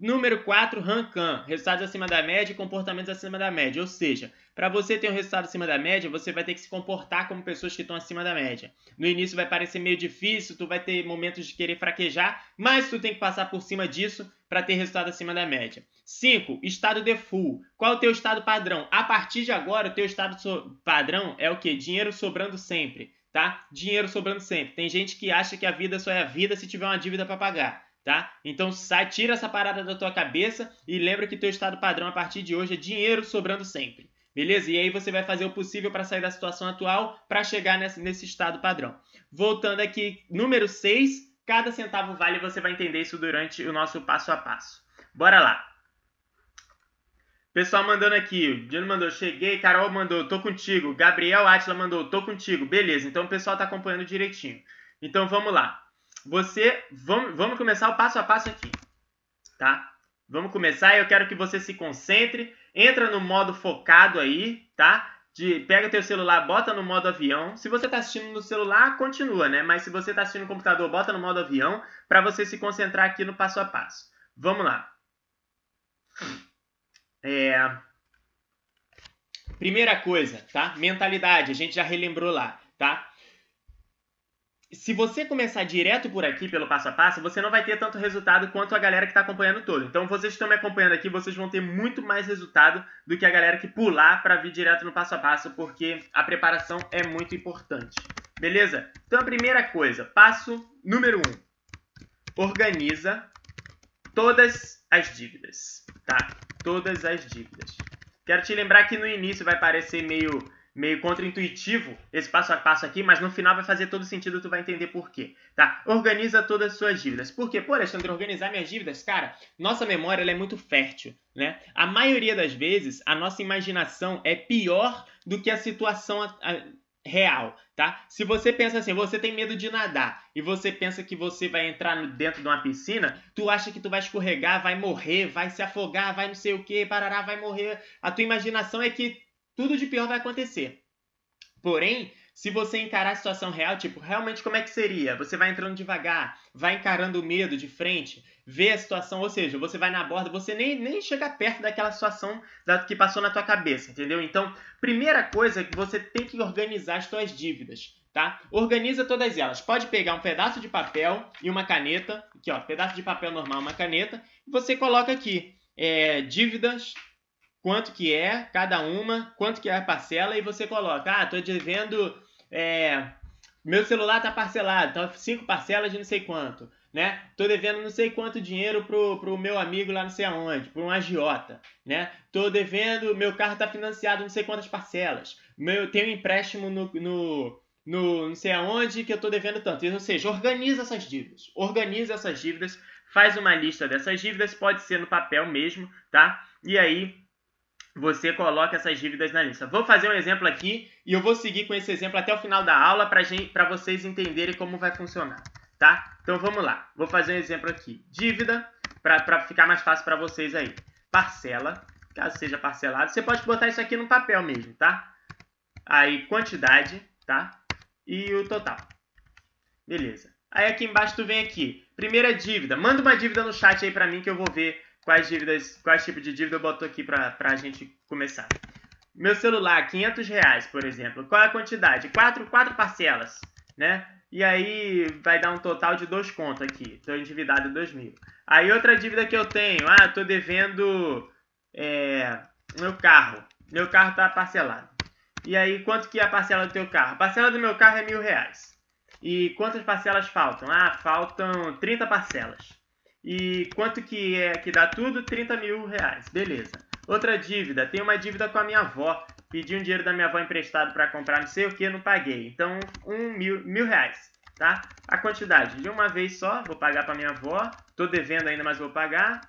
Número 4, Rancan, resultados acima da média e comportamentos acima da média. Ou seja, para você ter um resultado acima da média, você vai ter que se comportar como pessoas que estão acima da média. No início vai parecer meio difícil, tu vai ter momentos de querer fraquejar, mas tu tem que passar por cima disso para ter resultado acima da média. 5. Estado default. Qual é o teu estado padrão? A partir de agora, o teu estado so padrão é o que? Dinheiro sobrando sempre, tá? Dinheiro sobrando sempre. Tem gente que acha que a vida só é a vida se tiver uma dívida para pagar tá? Então sai, tira essa parada da tua cabeça e lembra que teu estado padrão a partir de hoje é dinheiro sobrando sempre. Beleza? E aí você vai fazer o possível para sair da situação atual para chegar nesse, nesse estado padrão. Voltando aqui, número 6, cada centavo vale, você vai entender isso durante o nosso passo a passo. Bora lá. Pessoal mandando aqui, o Dino mandou, cheguei, Carol mandou, tô contigo, Gabriel Atila mandou, tô contigo, beleza, então o pessoal tá acompanhando direitinho. Então vamos lá você. Vamos, vamos começar o passo a passo aqui. Tá? Vamos começar eu quero que você se concentre. Entra no modo focado aí, tá? De, pega teu celular, bota no modo avião. Se você está assistindo no celular, continua, né? Mas se você está assistindo no computador, bota no modo avião para você se concentrar aqui no passo a passo. Vamos lá. É... Primeira coisa, tá? Mentalidade, a gente já relembrou lá, tá? Se você começar direto por aqui, pelo passo a passo, você não vai ter tanto resultado quanto a galera que está acompanhando todo. Então, vocês que estão me acompanhando aqui, vocês vão ter muito mais resultado do que a galera que pular para vir direto no passo a passo, porque a preparação é muito importante. Beleza? Então, a primeira coisa, passo número 1. Um, organiza todas as dívidas, tá? Todas as dívidas. Quero te lembrar que no início vai parecer meio meio contraintuitivo esse passo a passo aqui, mas no final vai fazer todo sentido, tu vai entender por quê, tá? Organiza todas as suas dívidas. Por quê? Pô, Alexandre, organizar minhas dívidas, cara, nossa memória é muito fértil, né? A maioria das vezes, a nossa imaginação é pior do que a situação real, tá? Se você pensa assim, você tem medo de nadar e você pensa que você vai entrar dentro de uma piscina, tu acha que tu vai escorregar, vai morrer, vai se afogar, vai não sei o que, parará, vai morrer. A tua imaginação é que tudo de pior vai acontecer. Porém, se você encarar a situação real, tipo, realmente como é que seria? Você vai entrando devagar, vai encarando o medo de frente, vê a situação, ou seja, você vai na borda, você nem, nem chega perto daquela situação que passou na tua cabeça, entendeu? Então, primeira coisa é que você tem que organizar as suas dívidas, tá? Organiza todas elas. Pode pegar um pedaço de papel e uma caneta, aqui ó, pedaço de papel normal, uma caneta, e você coloca aqui é, dívidas quanto que é cada uma, quanto que é a parcela e você coloca, ah, tô devendo, é, meu celular tá parcelado, então cinco parcelas de não sei quanto, né? Tô devendo não sei quanto dinheiro pro, pro meu amigo lá não sei aonde, pro um agiota, né? Tô devendo, meu carro tá financiado não sei quantas parcelas, meu, tenho um empréstimo no, no, no não sei aonde que eu tô devendo tanto. Ou seja, organiza essas dívidas, organiza essas dívidas, faz uma lista dessas dívidas, pode ser no papel mesmo, tá? E aí você coloca essas dívidas na lista. Vou fazer um exemplo aqui e eu vou seguir com esse exemplo até o final da aula para vocês entenderem como vai funcionar, tá? Então vamos lá. Vou fazer um exemplo aqui. Dívida, para ficar mais fácil para vocês aí. Parcela, caso seja parcelado. Você pode botar isso aqui no papel mesmo, tá? Aí quantidade, tá? E o total. Beleza. Aí aqui embaixo tu vem aqui. Primeira dívida. Manda uma dívida no chat aí para mim que eu vou ver quais dívidas, quais tipos de dívida eu boto aqui para a gente começar. Meu celular, 500 reais, por exemplo. Qual é a quantidade? Quatro, quatro parcelas, né? E aí vai dar um total de dois contos aqui. Estou endividado em 2 mil. Aí outra dívida que eu tenho. Ah, estou devendo é, meu carro. Meu carro está parcelado. E aí, quanto que é a parcela do teu carro? A parcela do meu carro é mil reais. E quantas parcelas faltam? Ah, faltam 30 parcelas. E quanto que é que dá tudo? 30 mil reais. Beleza. Outra dívida. Tem uma dívida com a minha avó. Pedi um dinheiro da minha avó emprestado para comprar não sei o que, não paguei. Então, um mil, mil reais. Tá? A quantidade de uma vez só, vou pagar para minha avó. Tô devendo ainda, mas vou pagar.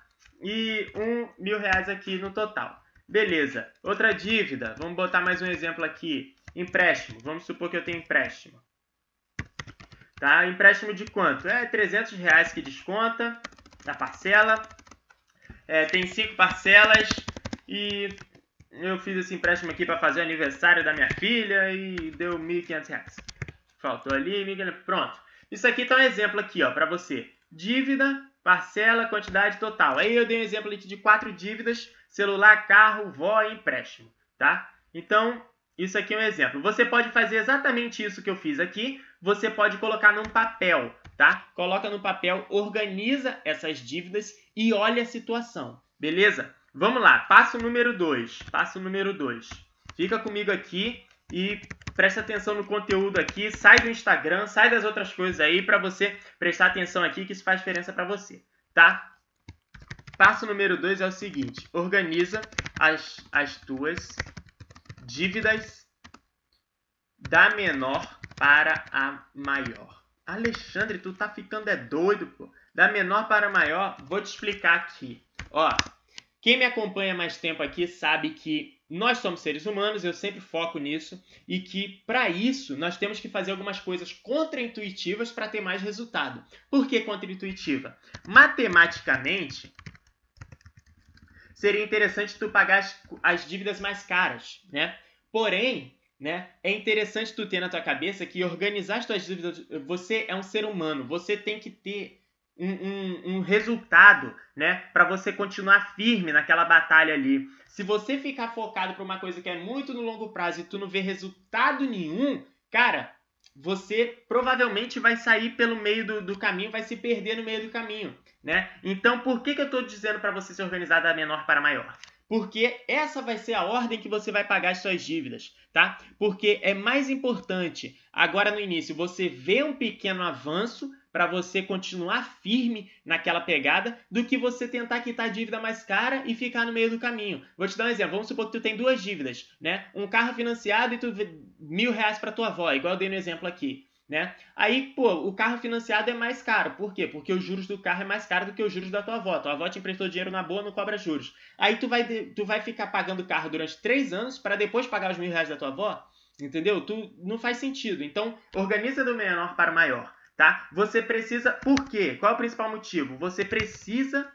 E um mil reais aqui no total. Beleza. Outra dívida. Vamos botar mais um exemplo aqui. Empréstimo. Vamos supor que eu tenho empréstimo. Tá? Empréstimo de quanto? É 300 reais que desconta da parcela. É, tem cinco parcelas e eu fiz esse empréstimo aqui para fazer o aniversário da minha filha e deu 1.500 reais. Faltou ali, 1.500. Pronto. Isso aqui tá um exemplo aqui, ó, para você. Dívida, parcela, quantidade total. Aí eu dei um exemplo aqui de quatro dívidas: celular, carro, vó e empréstimo, tá? Então, isso aqui é um exemplo. Você pode fazer exatamente isso que eu fiz aqui. Você pode colocar num papel, tá? Coloca no papel, organiza essas dívidas e olha a situação, beleza? Vamos lá, passo número 2. Passo número 2. Fica comigo aqui e presta atenção no conteúdo aqui. Sai do Instagram, sai das outras coisas aí para você prestar atenção aqui que isso faz diferença para você, tá? Passo número 2 é o seguinte: organiza as, as tuas dívidas da menor para a maior. Alexandre, tu tá ficando é doido, pô. Da menor para maior, vou te explicar aqui. Ó, quem me acompanha mais tempo aqui sabe que nós somos seres humanos, eu sempre foco nisso, e que para isso nós temos que fazer algumas coisas contraintuitivas para ter mais resultado. Por que contraintuitiva? Matematicamente, seria interessante tu pagar as, as dívidas mais caras, né? Porém, né, é interessante tu ter na tua cabeça que organizar as tuas dívidas, você é um ser humano, você tem que ter um, um, um resultado, né? Para você continuar firme naquela batalha ali. Se você ficar focado para uma coisa que é muito no longo prazo e tu não vê resultado nenhum, cara, você provavelmente vai sair pelo meio do, do caminho, vai se perder no meio do caminho, né? Então, por que, que eu estou dizendo para você se organizar da menor para maior? Porque essa vai ser a ordem que você vai pagar as suas dívidas, tá? Porque é mais importante agora no início você ver um pequeno avanço para você continuar firme naquela pegada do que você tentar quitar a dívida mais cara e ficar no meio do caminho. Vou te dar um exemplo. Vamos supor que tu tem duas dívidas, né? Um carro financiado e tu mil reais para tua avó, igual eu dei no exemplo aqui. Né? Aí, pô, o carro financiado é mais caro. Por quê? Porque os juros do carro é mais caro do que os juros da tua avó. Tua avó te emprestou dinheiro na boa, não cobra juros. Aí tu vai, tu vai ficar pagando o carro durante três anos para depois pagar os mil reais da tua avó? Entendeu? Tu não faz sentido. Então, organiza do menor para o maior tá? Você precisa, por quê? Qual é o principal motivo? Você precisa,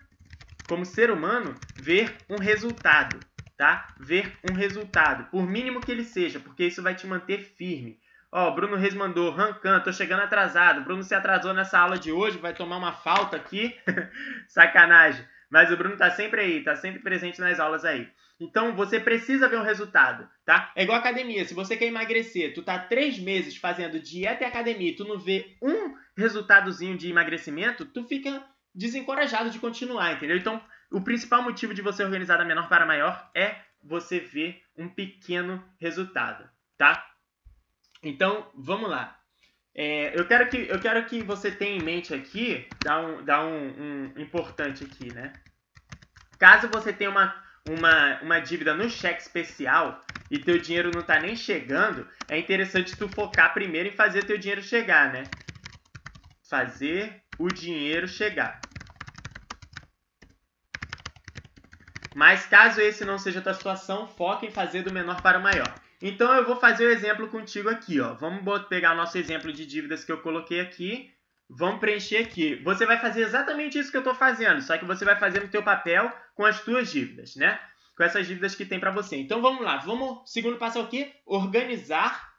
como ser humano, ver um resultado, tá? Ver um resultado, por mínimo que ele seja, porque isso vai te manter firme. Ó, Bruno Reis mandou, Rancan, tô chegando atrasado. Bruno se atrasou nessa aula de hoje, vai tomar uma falta aqui. Sacanagem. Mas o Bruno tá sempre aí, tá sempre presente nas aulas aí. Então você precisa ver um resultado, tá? É igual academia. Se você quer emagrecer, tu tá três meses fazendo dieta e academia, tu não vê um resultadozinho de emagrecimento, tu fica desencorajado de continuar, entendeu? Então, o principal motivo de você organizar da menor para maior é você ver um pequeno resultado, tá? Então, vamos lá. É, eu, quero que, eu quero que você tenha em mente aqui, dá um, dá um, um importante aqui, né? Caso você tenha uma uma, uma dívida no cheque especial e teu dinheiro não tá nem chegando, é interessante tu focar primeiro em fazer teu dinheiro chegar, né? Fazer o dinheiro chegar. Mas caso esse não seja a tua situação, foca em fazer do menor para o maior. Então eu vou fazer o exemplo contigo aqui, ó. Vamos pegar o nosso exemplo de dívidas que eu coloquei aqui Vamos preencher aqui. Você vai fazer exatamente isso que eu estou fazendo, só que você vai fazer no teu papel com as tuas dívidas, né? Com essas dívidas que tem para você. Então vamos lá. Vamos. Segundo passo é o quê? Organizar.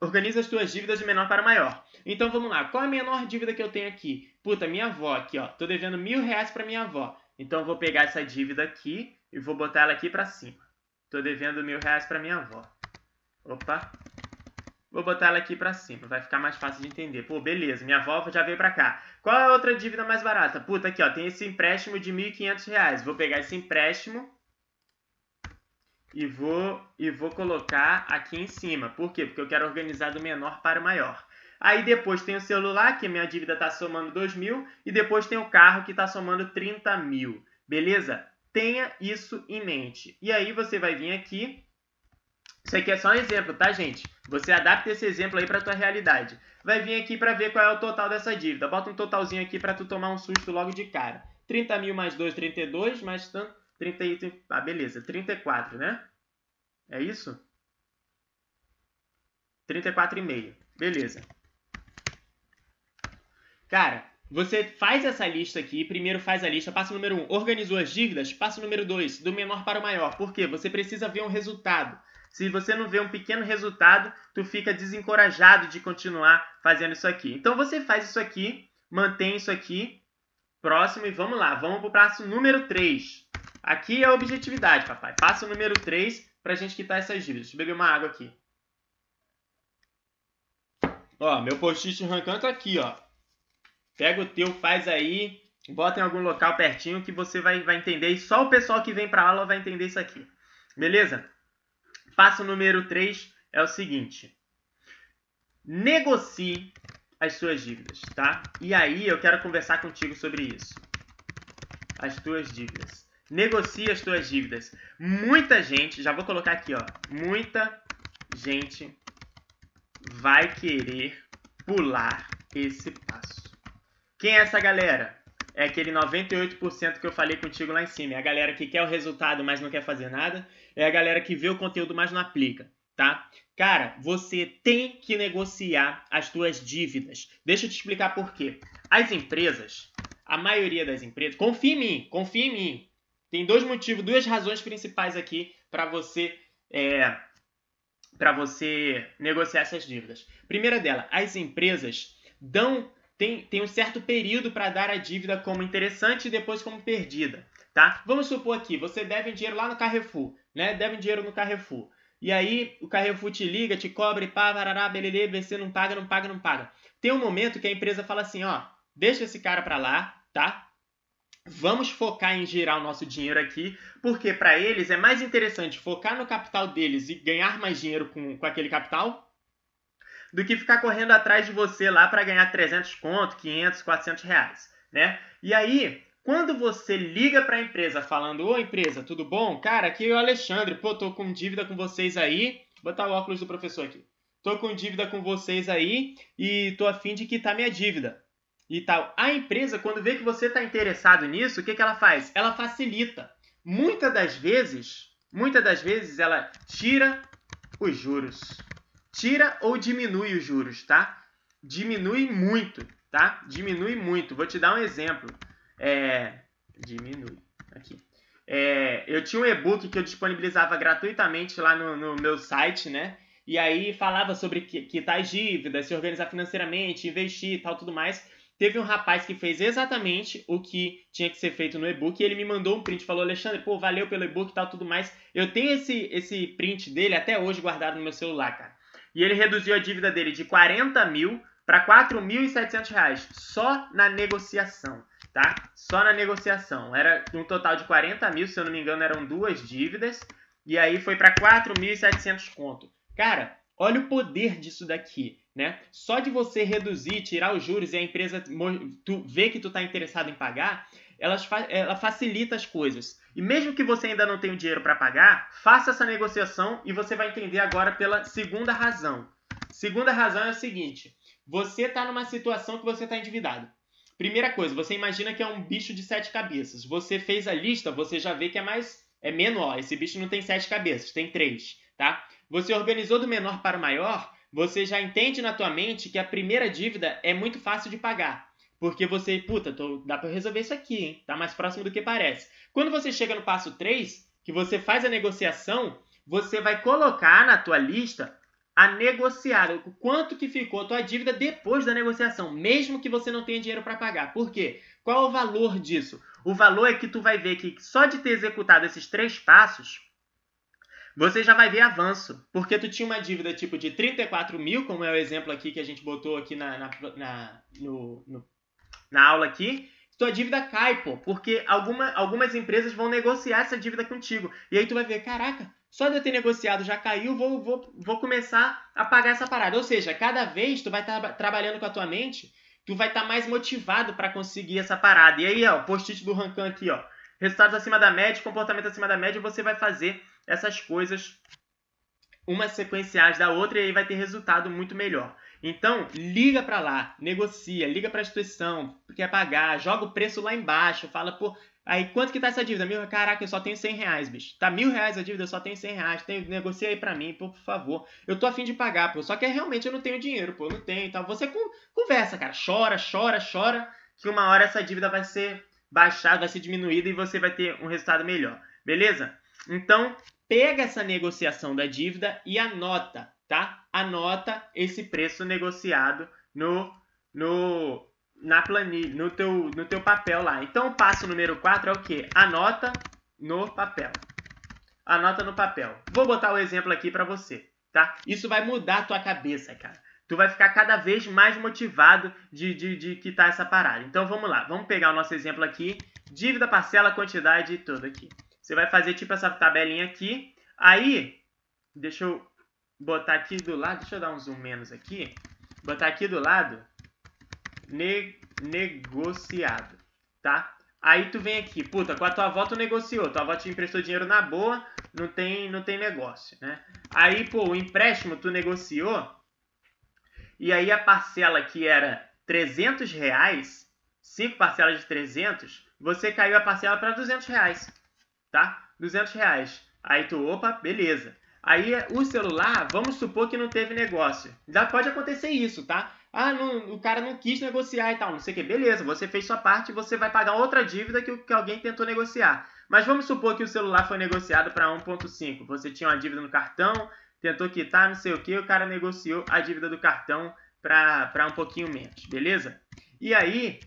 Organiza as tuas dívidas de menor para maior. Então vamos lá. Qual a menor dívida que eu tenho aqui? Puta, minha avó aqui, ó. Tô devendo mil reais para minha avó. Então eu vou pegar essa dívida aqui e vou botar ela aqui para cima. Tô devendo mil reais para minha avó. Opa, Vou botar ela aqui para cima, vai ficar mais fácil de entender. Pô, beleza, minha avó já veio para cá. Qual é a outra dívida mais barata? Puta, aqui ó, tem esse empréstimo de R$ 1.500. Vou pegar esse empréstimo e vou, e vou colocar aqui em cima. Por quê? Porque eu quero organizar do menor para o maior. Aí depois tem o celular, que minha dívida está somando 2 mil, e depois tem o carro que está somando 30 mil. Beleza? Tenha isso em mente. E aí você vai vir aqui isso aqui é só um exemplo, tá, gente? Você adapta esse exemplo aí para tua realidade. Vai vir aqui para ver qual é o total dessa dívida. Bota um totalzinho aqui para tu tomar um susto logo de cara. 30 mil mais 2, 32, mais tanto, 30, ah, beleza, 34, né? É isso? 34,5. Beleza. Cara, você faz essa lista aqui, primeiro faz a lista, passo número 1, um, organizou as dívidas, passo número 2, do menor para o maior. Por quê? Você precisa ver um resultado. Se você não vê um pequeno resultado, tu fica desencorajado de continuar fazendo isso aqui. Então você faz isso aqui, mantém isso aqui, próximo e vamos lá. Vamos para o passo número 3. Aqui é a objetividade, papai. Passo número 3 para a gente quitar essas dívidas. Deixa eu beber uma água aqui. Ó, meu post-it rancando tá aqui, ó. Pega o teu, faz aí, bota em algum local pertinho que você vai, vai entender. E só o pessoal que vem para aula vai entender isso aqui. Beleza? Passo número 3 é o seguinte. Negocie as suas dívidas, tá? E aí eu quero conversar contigo sobre isso. As tuas dívidas. Negocie as tuas dívidas. Muita gente, já vou colocar aqui, ó. Muita gente vai querer pular esse passo. Quem é essa galera? É aquele 98% que eu falei contigo lá em cima. É a galera que quer o resultado, mas não quer fazer nada. É a galera que vê o conteúdo, mas não aplica, tá? Cara, você tem que negociar as tuas dívidas. Deixa eu te explicar por quê. As empresas, a maioria das empresas, confia em mim, confia em mim. Tem dois motivos, duas razões principais aqui para você é, para você negociar essas dívidas. Primeira dela, as empresas dão tem, tem um certo período para dar a dívida como interessante e depois como perdida, tá? Vamos supor aqui, você deve dinheiro lá no Carrefour, né? Deve dinheiro no Carrefour. E aí o Carrefour te liga, te cobra e pá, varará, belelê, você não paga, não paga, não paga. Tem um momento que a empresa fala assim, ó, deixa esse cara para lá, tá? Vamos focar em girar o nosso dinheiro aqui, porque para eles é mais interessante focar no capital deles e ganhar mais dinheiro com, com aquele capital do que ficar correndo atrás de você lá para ganhar 300 conto, 500, 400 reais, né? E aí, quando você liga para a empresa falando, ô empresa, tudo bom? Cara, aqui é o Alexandre, pô, tô com dívida com vocês aí. Vou botar o óculos do professor aqui. Tô com dívida com vocês aí e tô afim de quitar minha dívida e tal. A empresa, quando vê que você está interessado nisso, o que, que ela faz? Ela facilita. Muitas das vezes, muitas das vezes ela tira os juros. Tira ou diminui os juros, tá? Diminui muito, tá? Diminui muito. Vou te dar um exemplo. É... Diminui. Aqui. É... Eu tinha um e-book que eu disponibilizava gratuitamente lá no, no meu site, né? E aí falava sobre quitar dívidas, se organizar financeiramente, investir e tal, tudo mais. Teve um rapaz que fez exatamente o que tinha que ser feito no e-book e ele me mandou um print, falou, Alexandre, pô, valeu pelo e-book e tal, tudo mais. Eu tenho esse, esse print dele até hoje guardado no meu celular, cara. E ele reduziu a dívida dele de 40 mil para 4.700 reais, só na negociação, tá? Só na negociação. Era um total de 40 mil, se eu não me engano, eram duas dívidas. E aí foi para 4.700 conto. Cara, olha o poder disso daqui né? Só de você reduzir, tirar os juros e a empresa tu vê que tu está interessado em pagar, ela, ela facilita as coisas. E mesmo que você ainda não tenha o dinheiro para pagar, faça essa negociação e você vai entender agora pela segunda razão. Segunda razão é o seguinte: você está numa situação que você está endividado. Primeira coisa, você imagina que é um bicho de sete cabeças. Você fez a lista, você já vê que é mais é menor. Esse bicho não tem sete cabeças, tem três, tá? Você organizou do menor para o maior, você já entende na tua mente que a primeira dívida é muito fácil de pagar. Porque você, puta, tô, dá para resolver isso aqui, hein? Tá mais próximo do que parece. Quando você chega no passo 3, que você faz a negociação, você vai colocar na tua lista a negociar o quanto que ficou a tua dívida depois da negociação, mesmo que você não tenha dinheiro para pagar. Por quê? Qual o valor disso? O valor é que tu vai ver que só de ter executado esses três passos, você já vai ver avanço. Porque tu tinha uma dívida tipo de 34 mil, como é o exemplo aqui que a gente botou aqui na, na, na, no, no, na aula aqui. Tua dívida cai, pô, porque alguma, algumas empresas vão negociar essa dívida contigo. E aí tu vai ver, caraca, só de eu ter negociado já caiu, vou, vou, vou começar a pagar essa parada. Ou seja, cada vez tu vai estar tá trabalhando com a tua mente, tu vai estar tá mais motivado para conseguir essa parada. E aí, ó, post-it do Rancan aqui, ó. Resultados acima da média, comportamento acima da média, você vai fazer essas coisas uma sequenciais da outra e aí vai ter resultado muito melhor. Então, liga para lá, negocia, liga para a instituição, quer pagar, joga o preço lá embaixo, fala, pô, Aí, quanto que tá essa dívida? Mil, caraca, eu só tenho 100 reais, bicho. Tá mil reais a dívida, eu só tenho 100 reais. Tem, negocia aí pra mim, por favor. Eu tô afim de pagar, pô. Só que realmente eu não tenho dinheiro, pô. Eu não tenho. Então, você conversa, cara. Chora, chora, chora. Que uma hora essa dívida vai ser baixada, vai ser diminuída e você vai ter um resultado melhor. Beleza? Então, pega essa negociação da dívida e anota, tá? Anota esse preço negociado no, no, na planilha, no teu, no teu papel lá. Então, o passo número 4 é o que? Anota no papel. Anota no papel. Vou botar o um exemplo aqui para você, tá? Isso vai mudar a tua cabeça, cara. Tu vai ficar cada vez mais motivado de, de, de quitar essa parada. Então, vamos lá. Vamos pegar o nosso exemplo aqui. Dívida, parcela, quantidade e tudo aqui. Você vai fazer tipo essa tabelinha aqui. Aí, deixa eu botar aqui do lado. Deixa eu dar um zoom menos aqui. Botar aqui do lado ne negociado, tá? Aí tu vem aqui, puta, com a tua avó tu negociou, tua avó te emprestou dinheiro na boa, não tem, não tem negócio, né? Aí, pô, o empréstimo tu negociou, e aí a parcela que era 300 reais, cinco parcelas de 300, você caiu a parcela para 200 reais, tá? 200 reais. Aí tu, opa, beleza. Aí o celular, vamos supor que não teve negócio. Já pode acontecer isso, tá? Ah, não, o cara não quis negociar e tal, não sei o que. Beleza, você fez sua parte e você vai pagar outra dívida que, que alguém tentou negociar. Mas vamos supor que o celular foi negociado para 1.5. Você tinha uma dívida no cartão, tentou quitar, não sei o que, o cara negociou a dívida do cartão para um pouquinho menos, beleza? E aí,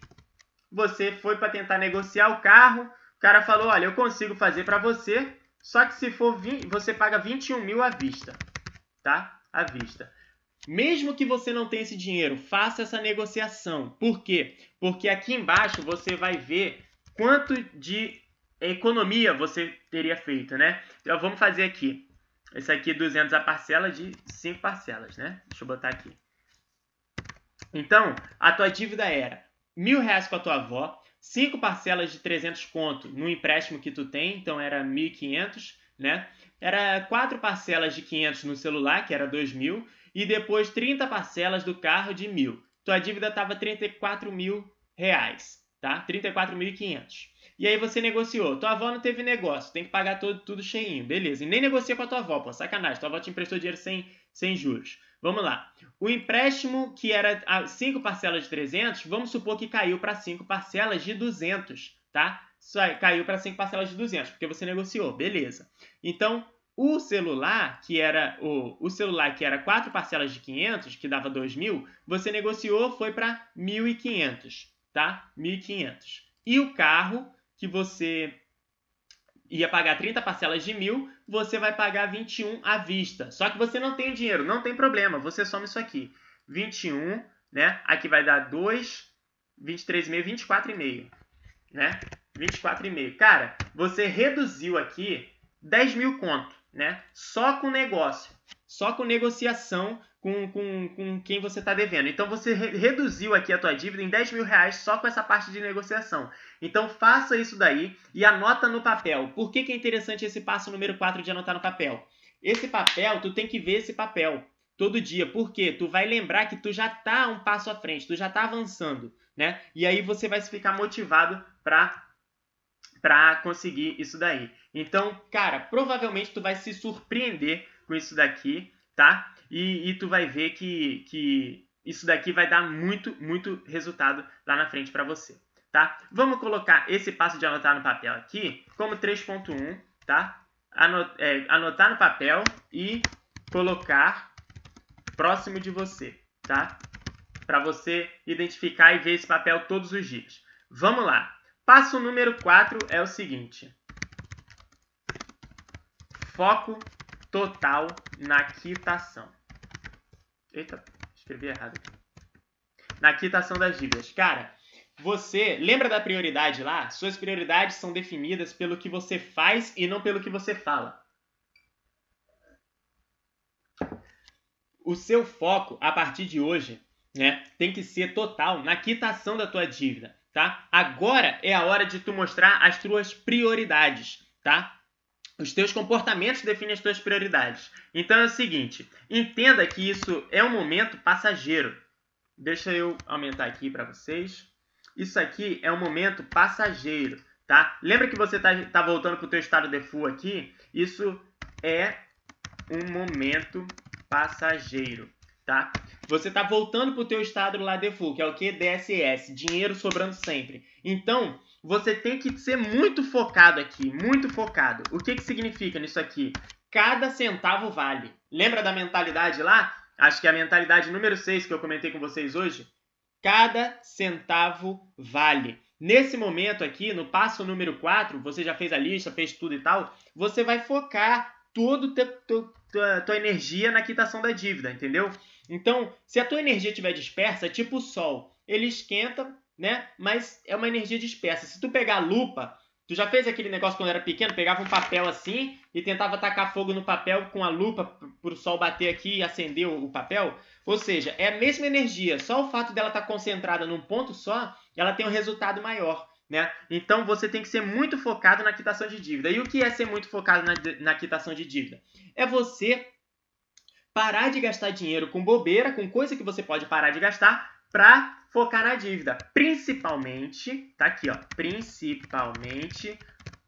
você foi para tentar negociar o carro, o cara falou, olha, eu consigo fazer para você, só que se for 20, você paga 21 mil à vista, tá? À vista. Mesmo que você não tenha esse dinheiro, faça essa negociação. Por quê? Porque aqui embaixo você vai ver quanto de economia você teria feito, né? Então vamos fazer aqui. Esse aqui 200 a parcela de 5 parcelas, né? Deixa eu botar aqui. Então, a tua dívida era mil reais com a tua avó, 5 parcelas de 300 conto no empréstimo que tu tem, então era 1.500, né? Era quatro parcelas de 500 no celular, que era 2.000, e depois 30 parcelas do carro de mil. Tua dívida estava 34 mil reais, tá? 34.500. E aí você negociou. Tua avó não teve negócio, tem que pagar todo, tudo cheinho, beleza. E nem negocia com a tua avó, pô, sacanagem. Tua avó te emprestou dinheiro sem, sem juros. Vamos lá. O empréstimo que era 5 parcelas de 300, vamos supor que caiu para 5 parcelas de 200, tá? Caiu para 5 parcelas de 200, porque você negociou, beleza. Então, o celular, que era o, o celular que era quatro parcelas de 500, que dava 2.000, você negociou, foi para 1.500, tá? 1.500. E o carro, que você ia pagar 30 parcelas de 1.000, você vai pagar 21 à vista. Só que você não tem dinheiro, não tem problema, você soma isso aqui. 21, né? Aqui vai dar 2, 23,5, 24,5, né? 24,5. Cara, você reduziu aqui 10 mil conto né? Só com negócio, só com negociação com, com, com quem você está devendo. Então você re reduziu aqui a tua dívida em 10 mil reais só com essa parte de negociação. Então faça isso daí e anota no papel. Por que, que é interessante esse passo número 4 de anotar no papel? Esse papel, tu tem que ver esse papel todo dia. Por quê? Tu vai lembrar que tu já está um passo à frente, tu já está avançando, né? E aí você vai ficar motivado para para conseguir isso daí. Então, cara, provavelmente tu vai se surpreender com isso daqui, tá? E, e tu vai ver que, que isso daqui vai dar muito, muito resultado lá na frente para você, tá? Vamos colocar esse passo de anotar no papel aqui como 3.1, tá? Anot é, anotar no papel e colocar próximo de você, tá? Para você identificar e ver esse papel todos os dias. Vamos lá. Passo número 4 é o seguinte: foco total na quitação. Eita, escrevi errado. Na quitação das dívidas. Cara, você lembra da prioridade lá? Suas prioridades são definidas pelo que você faz e não pelo que você fala. O seu foco a partir de hoje, né, tem que ser total na quitação da tua dívida tá? Agora é a hora de tu mostrar as tuas prioridades, tá? Os teus comportamentos definem as tuas prioridades. Então é o seguinte, entenda que isso é um momento passageiro. Deixa eu aumentar aqui para vocês. Isso aqui é um momento passageiro, tá? Lembra que você tá, tá voltando para o teu estado default aqui? Isso é um momento passageiro, tá? Você tá voltando para o teu estado lá default, que é o que? DSS, dinheiro sobrando sempre. Então, você tem que ser muito focado aqui, muito focado. O que, que significa nisso aqui? Cada centavo vale. Lembra da mentalidade lá? Acho que é a mentalidade número 6 que eu comentei com vocês hoje. Cada centavo vale. Nesse momento aqui, no passo número 4, você já fez a lista, fez tudo e tal, você vai focar toda a tua energia na quitação da dívida, entendeu? Então, se a tua energia estiver dispersa, tipo o sol. Ele esquenta, né? Mas é uma energia dispersa. Se tu pegar a lupa, tu já fez aquele negócio quando era pequeno, pegava um papel assim e tentava tacar fogo no papel com a lupa para o sol bater aqui e acender o papel? Ou seja, é a mesma energia, só o fato dela estar tá concentrada num ponto só, ela tem um resultado maior. Né? Então você tem que ser muito focado na quitação de dívida. E o que é ser muito focado na, na quitação de dívida? É você parar de gastar dinheiro com bobeira, com coisa que você pode parar de gastar, para focar na dívida. Principalmente, tá aqui, ó, principalmente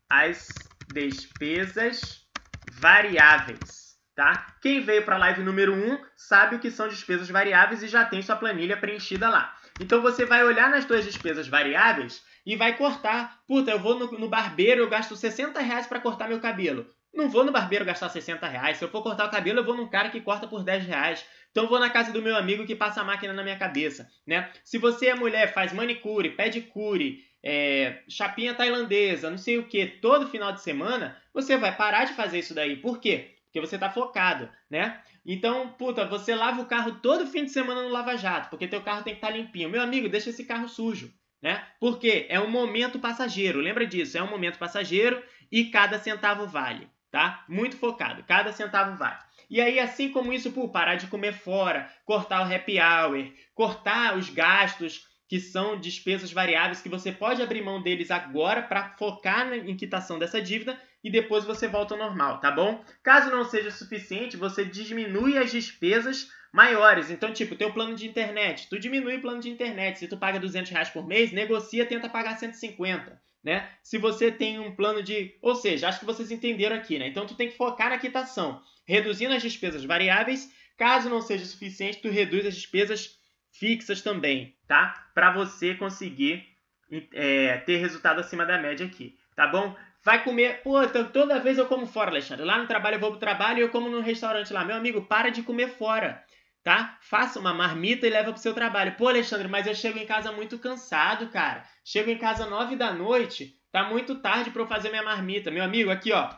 as despesas variáveis tá? Quem veio para a live número 1 sabe o que são despesas variáveis e já tem sua planilha preenchida lá. Então você vai olhar nas suas despesas variáveis e vai cortar. Puta, eu vou no, no barbeiro, eu gasto 60 reais para cortar meu cabelo. Não vou no barbeiro gastar 60 reais. Se eu for cortar o cabelo, eu vou num cara que corta por 10 reais. Então vou na casa do meu amigo que passa a máquina na minha cabeça, né? Se você é mulher, faz manicure, pedicure, é, chapinha tailandesa, não sei o que, todo final de semana, você vai parar de fazer isso daí. Por quê? Porque você está focado, né? Então, puta, você lava o carro todo fim de semana no Lava Jato, porque teu carro tem que estar tá limpinho. Meu amigo, deixa esse carro sujo, né? Porque é um momento passageiro, lembra disso, é um momento passageiro e cada centavo vale, tá? Muito focado, cada centavo vale. E aí, assim como isso, por parar de comer fora, cortar o happy hour, cortar os gastos que são despesas variáveis que você pode abrir mão deles agora para focar na quitação dessa dívida e depois você volta ao normal, tá bom? Caso não seja suficiente, você diminui as despesas maiores. Então, tipo, teu plano de internet, tu diminui o plano de internet. Se tu paga 200 reais por mês, negocia, tenta pagar 150, né? Se você tem um plano de... Ou seja, acho que vocês entenderam aqui, né? Então, tu tem que focar na quitação, reduzindo as despesas variáveis. Caso não seja suficiente, tu reduz as despesas fixas também, tá? Para você conseguir é, ter resultado acima da média aqui, tá bom? Vai comer, pô, toda vez eu como fora, Alexandre. Lá no trabalho eu vou pro trabalho e eu como no restaurante lá. Meu amigo, para de comer fora, tá? Faça uma marmita e leva pro seu trabalho. Pô, Alexandre, mas eu chego em casa muito cansado, cara. Chego em casa nove da noite, tá muito tarde para eu fazer minha marmita. Meu amigo, aqui ó,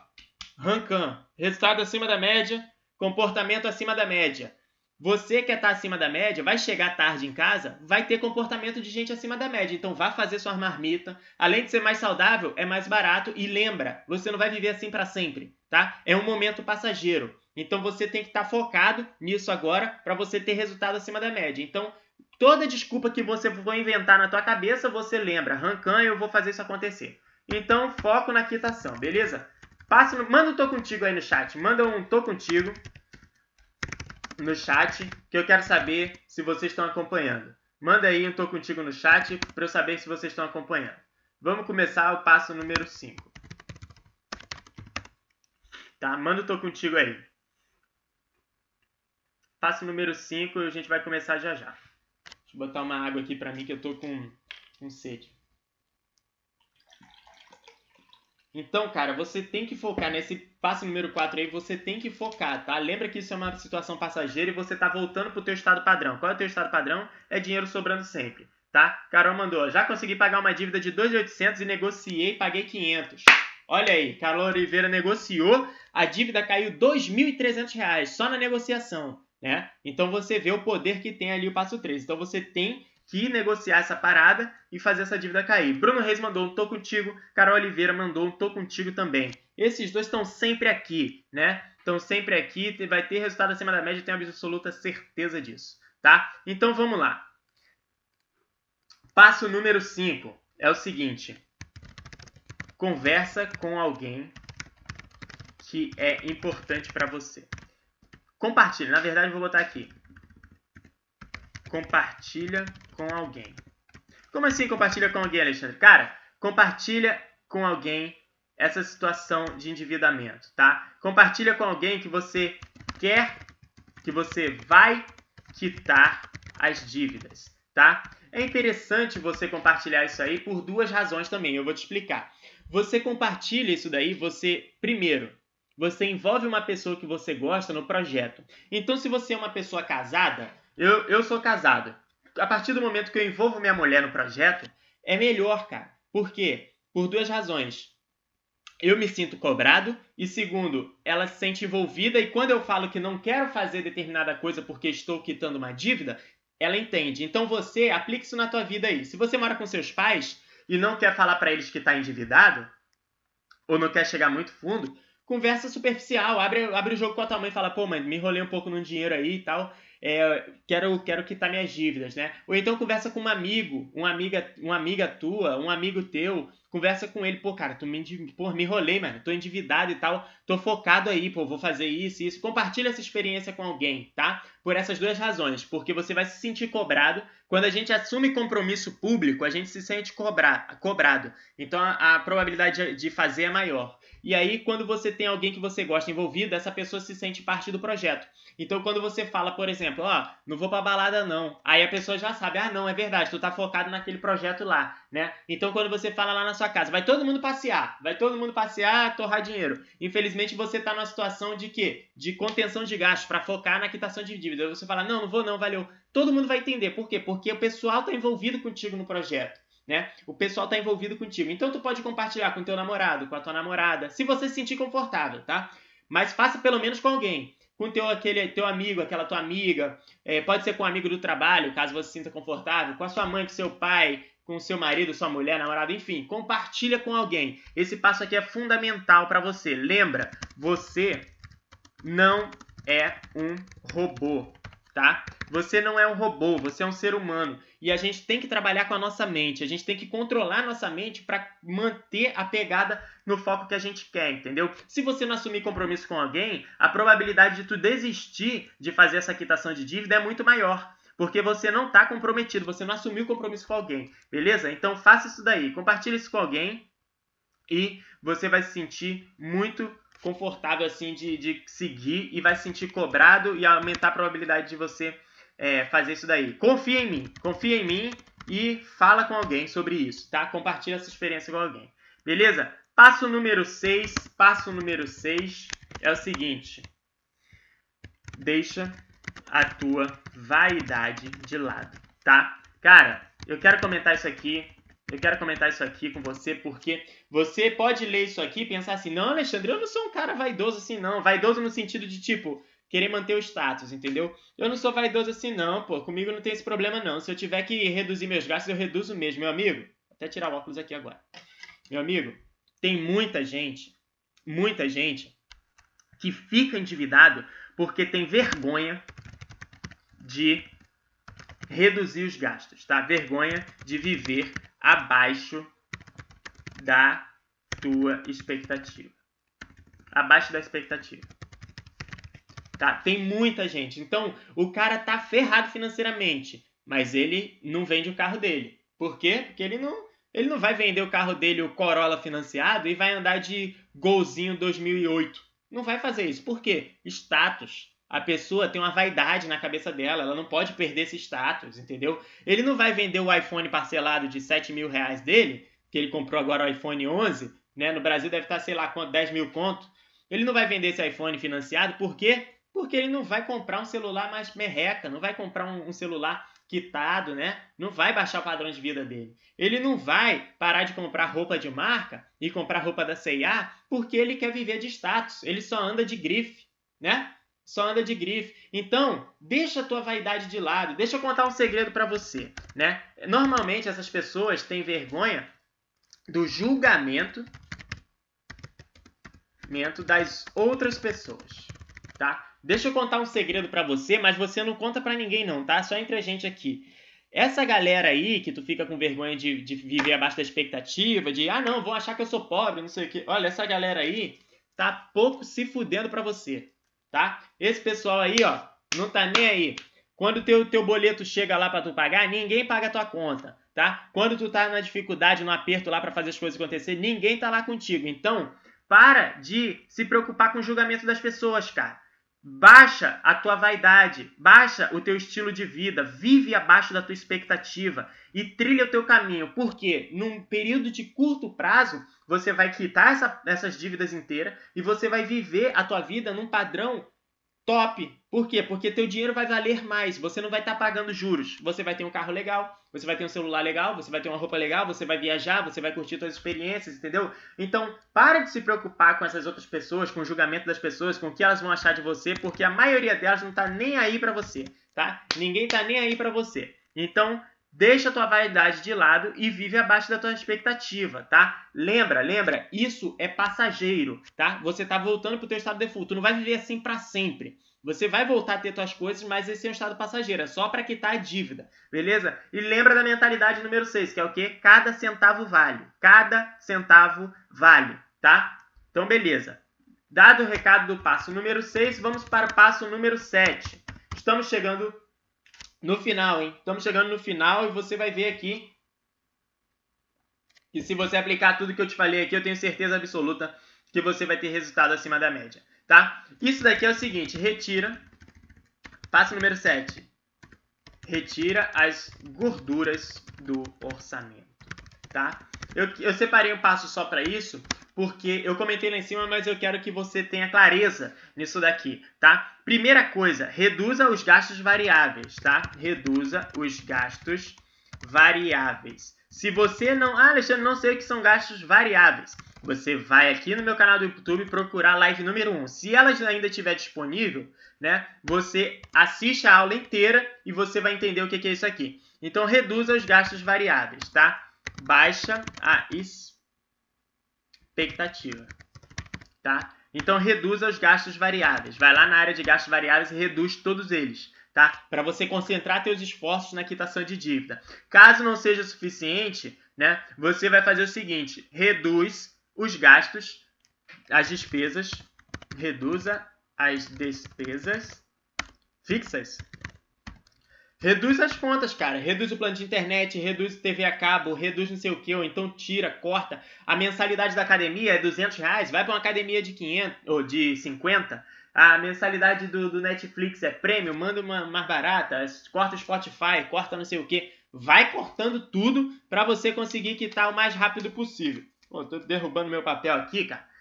Rancan, resultado acima da média, comportamento acima da média. Você que está acima da média, vai chegar tarde em casa, vai ter comportamento de gente acima da média. Então vá fazer sua marmita. Além de ser mais saudável, é mais barato e lembra, você não vai viver assim para sempre, tá? É um momento passageiro. Então você tem que estar tá focado nisso agora para você ter resultado acima da média. Então, toda desculpa que você for inventar na tua cabeça, você lembra, Rancan, eu vou fazer isso acontecer. Então, foco na quitação, beleza? Passe no... manda um tô contigo aí no chat, manda um tô contigo no chat, que eu quero saber se vocês estão acompanhando. Manda aí, eu tô contigo no chat para eu saber se vocês estão acompanhando. Vamos começar o passo número 5. Tá? Manda o tô contigo aí. Passo número 5 e a gente vai começar já já. Deixa eu botar uma água aqui para mim que eu tô com, com sede. Então, cara, você tem que focar nesse passo número 4 aí, você tem que focar, tá? Lembra que isso é uma situação passageira e você tá voltando pro teu estado padrão. Qual é o teu estado padrão? É dinheiro sobrando sempre, tá? Carol mandou, já consegui pagar uma dívida de 2.800 e negociei, paguei 500. Olha aí, Carol Oliveira negociou, a dívida caiu 2.300 reais só na negociação, né? Então você vê o poder que tem ali o passo 3. Então você tem que negociar essa parada e fazer essa dívida cair. Bruno Reis mandou um tô contigo, Carol Oliveira mandou um tô contigo também. Esses dois estão sempre aqui, né? Estão sempre aqui, vai ter resultado acima da média, tenho absoluta certeza disso, tá? Então vamos lá. Passo número 5 é o seguinte: conversa com alguém que é importante para você. Compartilha, na verdade vou botar aqui compartilha com alguém. Como assim compartilha com alguém, Alexandre? Cara, compartilha com alguém essa situação de endividamento, tá? Compartilha com alguém que você quer, que você vai quitar as dívidas, tá? É interessante você compartilhar isso aí por duas razões também, eu vou te explicar. Você compartilha isso daí, você primeiro, você envolve uma pessoa que você gosta no projeto. Então, se você é uma pessoa casada, eu, eu sou casado. A partir do momento que eu envolvo minha mulher no projeto, é melhor, cara. Por quê? Por duas razões. Eu me sinto cobrado e segundo, ela se sente envolvida e quando eu falo que não quero fazer determinada coisa porque estou quitando uma dívida, ela entende. Então você aplique isso na tua vida aí. Se você mora com seus pais e não quer falar para eles que está endividado ou não quer chegar muito fundo, conversa superficial, abre, abre o jogo com a tua mãe e fala, pô, mãe, me enrolei um pouco no dinheiro aí e tal é, quero, quero quitar minhas dívidas, né? Ou então conversa com um amigo, uma amiga, uma amiga tua, um amigo teu, conversa com ele, pô, cara, tu me, pô, me enrolei, mano, tô endividado e tal, tô focado aí, pô, vou fazer isso e isso. Compartilha essa experiência com alguém, tá? Por essas duas razões, porque você vai se sentir cobrado. Quando a gente assume compromisso público, a gente se sente cobrar, cobrado. Então a, a probabilidade de fazer é maior. E aí, quando você tem alguém que você gosta envolvido, essa pessoa se sente parte do projeto. Então, quando você fala, por exemplo, ó, oh, não vou pra balada não, aí a pessoa já sabe, ah, não, é verdade, tu tá focado naquele projeto lá, né? Então, quando você fala lá na sua casa, vai todo mundo passear, vai todo mundo passear, torrar dinheiro. Infelizmente, você tá numa situação de quê? De contenção de gastos, para focar na quitação de dívida. Aí você fala, não, não vou não, valeu. Todo mundo vai entender. Por quê? Porque o pessoal tá envolvido contigo no projeto né? O pessoal tá envolvido contigo. Então tu pode compartilhar com teu namorado, com a tua namorada, se você se sentir confortável, tá? Mas faça pelo menos com alguém. Com teu, aquele, teu amigo, aquela tua amiga. É, pode ser com um amigo do trabalho, caso você se sinta confortável. Com a sua mãe, com seu pai, com seu marido, sua mulher, namorado, enfim. Compartilha com alguém. Esse passo aqui é fundamental para você. Lembra, você não é um robô tá? Você não é um robô, você é um ser humano. E a gente tem que trabalhar com a nossa mente, a gente tem que controlar a nossa mente para manter a pegada no foco que a gente quer, entendeu? Se você não assumir compromisso com alguém, a probabilidade de tu desistir de fazer essa quitação de dívida é muito maior. Porque você não está comprometido, você não assumiu compromisso com alguém, beleza? Então faça isso daí, compartilhe isso com alguém e você vai se sentir muito confortável assim de, de seguir e vai se sentir cobrado e aumentar a probabilidade de você é, fazer isso daí. Confia em mim, confia em mim e fala com alguém sobre isso, tá? Compartilha essa experiência com alguém. Beleza? Passo número 6, passo número 6 é o seguinte. Deixa a tua vaidade de lado, tá? Cara, eu quero comentar isso aqui eu quero comentar isso aqui com você porque você pode ler isso aqui e pensar assim: não, Alexandre, eu não sou um cara vaidoso assim, não. Vaidoso no sentido de tipo, querer manter o status, entendeu? Eu não sou vaidoso assim, não, pô. Comigo não tem esse problema, não. Se eu tiver que reduzir meus gastos, eu reduzo mesmo, meu amigo. Vou até tirar o óculos aqui agora. Meu amigo, tem muita gente, muita gente que fica endividado porque tem vergonha de reduzir os gastos, tá? Vergonha de viver abaixo da tua expectativa. Abaixo da expectativa. Tá? Tem muita gente. Então, o cara tá ferrado financeiramente, mas ele não vende o carro dele. Por quê? Porque ele não, ele não vai vender o carro dele, o Corolla financiado, e vai andar de Golzinho 2008. Não vai fazer isso. Por quê? Status. A pessoa tem uma vaidade na cabeça dela, ela não pode perder esse status, entendeu? Ele não vai vender o iPhone parcelado de 7 mil reais dele, que ele comprou agora o iPhone 11, né? No Brasil deve estar, sei lá, quanto, 10 mil conto. Ele não vai vender esse iPhone financiado, por quê? Porque ele não vai comprar um celular mais merreca, não vai comprar um, um celular quitado, né? Não vai baixar o padrão de vida dele. Ele não vai parar de comprar roupa de marca e comprar roupa da C&A porque ele quer viver de status. Ele só anda de grife, né? Só anda de grife. Então, deixa a tua vaidade de lado. Deixa eu contar um segredo para você, né? Normalmente essas pessoas têm vergonha do julgamento das outras pessoas, tá? Deixa eu contar um segredo para você, mas você não conta para ninguém não, tá? Só entre a gente aqui. Essa galera aí que tu fica com vergonha de, de viver abaixo da expectativa, de ah não, vão achar que eu sou pobre, não sei o que. Olha, essa galera aí tá pouco se fudendo para você tá? Esse pessoal aí, ó, não tá nem aí. Quando teu, teu boleto chega lá para tu pagar, ninguém paga a tua conta. tá? Quando tu tá na dificuldade, no aperto lá para fazer as coisas acontecer, ninguém tá lá contigo. Então, para de se preocupar com o julgamento das pessoas, cara. Baixa a tua vaidade, baixa o teu estilo de vida, vive abaixo da tua expectativa e trilha o teu caminho. Porque num período de curto prazo, você vai quitar essa, essas dívidas inteiras e você vai viver a tua vida num padrão top. Por quê? Porque teu dinheiro vai valer mais. Você não vai estar tá pagando juros. Você vai ter um carro legal, você vai ter um celular legal, você vai ter uma roupa legal, você vai viajar, você vai curtir suas experiências, entendeu? Então, para de se preocupar com essas outras pessoas, com o julgamento das pessoas, com o que elas vão achar de você, porque a maioria delas não tá nem aí para você, tá? Ninguém tá nem aí para você. Então, Deixa a tua vaidade de lado e vive abaixo da tua expectativa, tá? Lembra, lembra, isso é passageiro, tá? Você tá voltando pro teu estado de default, tu não vai viver assim para sempre. Você vai voltar a ter tuas coisas, mas esse é um estado passageiro, é só para quitar a dívida, beleza? E lembra da mentalidade número 6, que é o quê? Cada centavo vale. Cada centavo vale, tá? Então, beleza. Dado o recado do passo número 6, vamos para o passo número 7. Estamos chegando no final, hein? Estamos chegando no final e você vai ver aqui que se você aplicar tudo que eu te falei aqui, eu tenho certeza absoluta que você vai ter resultado acima da média, tá? Isso daqui é o seguinte, retira, passo número 7, retira as gorduras do orçamento, tá? Eu, eu separei um passo só para isso, porque eu comentei lá em cima, mas eu quero que você tenha clareza nisso daqui, tá? Primeira coisa, reduza os gastos variáveis, tá? Reduza os gastos variáveis. Se você não... Ah, Alexandre, não sei o que são gastos variáveis. Você vai aqui no meu canal do YouTube procurar a live número 1. Se ela ainda estiver disponível, né? Você assiste a aula inteira e você vai entender o que é isso aqui. Então, reduza os gastos variáveis, tá? Baixa a expectativa, tá? Então reduza os gastos variáveis. Vai lá na área de gastos variáveis e reduz todos eles, tá? Para você concentrar seus esforços na quitação de dívida. Caso não seja suficiente, né? Você vai fazer o seguinte: reduz os gastos, as despesas, reduza as despesas fixas Reduz as contas, cara. Reduz o plano de internet, reduz o TV a cabo, reduz não sei o que, ou então tira, corta. A mensalidade da academia é 200 reais, vai para uma academia de 500 ou de 50. A mensalidade do, do Netflix é prêmio, manda uma mais barata, corta o Spotify, corta não sei o que. Vai cortando tudo para você conseguir quitar o mais rápido possível. Pô, tô derrubando meu papel aqui, cara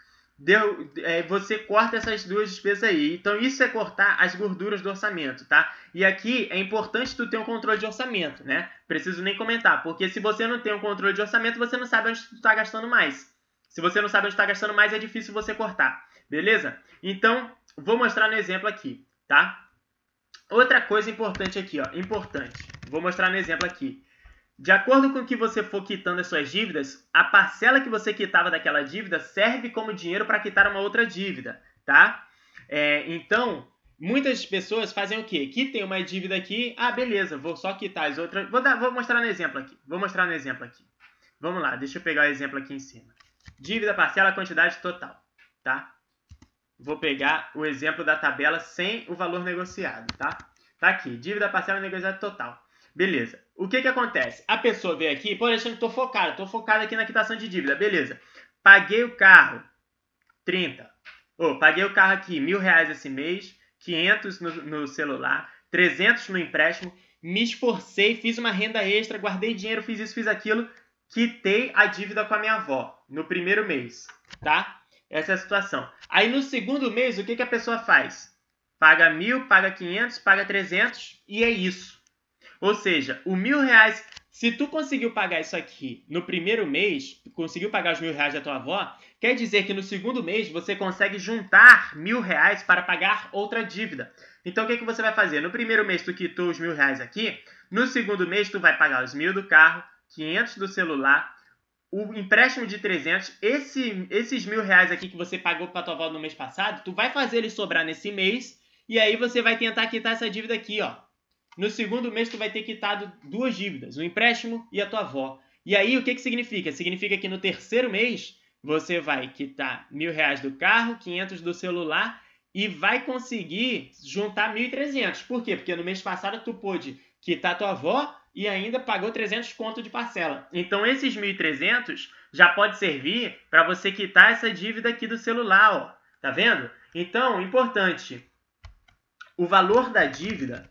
deu, é, você corta essas duas despesas aí. Então isso é cortar as gorduras do orçamento, tá? E aqui é importante tu ter um controle de orçamento, né? Preciso nem comentar, porque se você não tem um controle de orçamento, você não sabe onde tu está gastando mais. Se você não sabe onde está gastando mais, é difícil você cortar, beleza? Então, vou mostrar no exemplo aqui, tá? Outra coisa importante aqui, ó, importante. Vou mostrar no exemplo aqui. De acordo com o que você for quitando as suas dívidas, a parcela que você quitava daquela dívida serve como dinheiro para quitar uma outra dívida, tá? É, então, muitas pessoas fazem o quê? Quitem uma dívida aqui, ah, beleza, vou só quitar as outras. Vou, dar, vou mostrar no exemplo aqui. Vou mostrar no exemplo aqui. Vamos lá, deixa eu pegar o exemplo aqui em cima. Dívida parcela, quantidade total, tá? Vou pegar o exemplo da tabela sem o valor negociado, tá? Tá aqui, dívida parcela negociada total. Beleza. O que que acontece? A pessoa veio aqui, pô, Alexandre, tô focado, tô focado aqui na quitação de dívida. Beleza. Paguei o carro, 30. Oh, paguei o carro aqui, mil reais esse mês, 500 no, no celular, 300 no empréstimo. Me esforcei, fiz uma renda extra, guardei dinheiro, fiz isso, fiz aquilo. Quitei a dívida com a minha avó no primeiro mês, tá? Essa é a situação. Aí no segundo mês, o que, que a pessoa faz? Paga mil, paga 500, paga 300 e é isso. Ou seja, o mil reais, se tu conseguiu pagar isso aqui no primeiro mês, conseguiu pagar os mil reais da tua avó, quer dizer que no segundo mês você consegue juntar mil reais para pagar outra dívida. Então o que, que você vai fazer? No primeiro mês tu quitou os mil reais aqui, no segundo mês tu vai pagar os mil do carro, 500 do celular, o empréstimo de 300, esse, esses mil reais aqui que você pagou para tua avó no mês passado, tu vai fazer ele sobrar nesse mês e aí você vai tentar quitar essa dívida aqui, ó. No segundo mês, tu vai ter quitado duas dívidas, o empréstimo e a tua avó. E aí, o que, que significa? Significa que no terceiro mês, você vai quitar mil reais do carro, 500 do celular e vai conseguir juntar 1.300. Por quê? Porque no mês passado tu pôde quitar tua avó e ainda pagou 300 conto de parcela. Então esses 1.300 já pode servir para você quitar essa dívida aqui do celular, ó. Tá vendo? Então, importante, o valor da dívida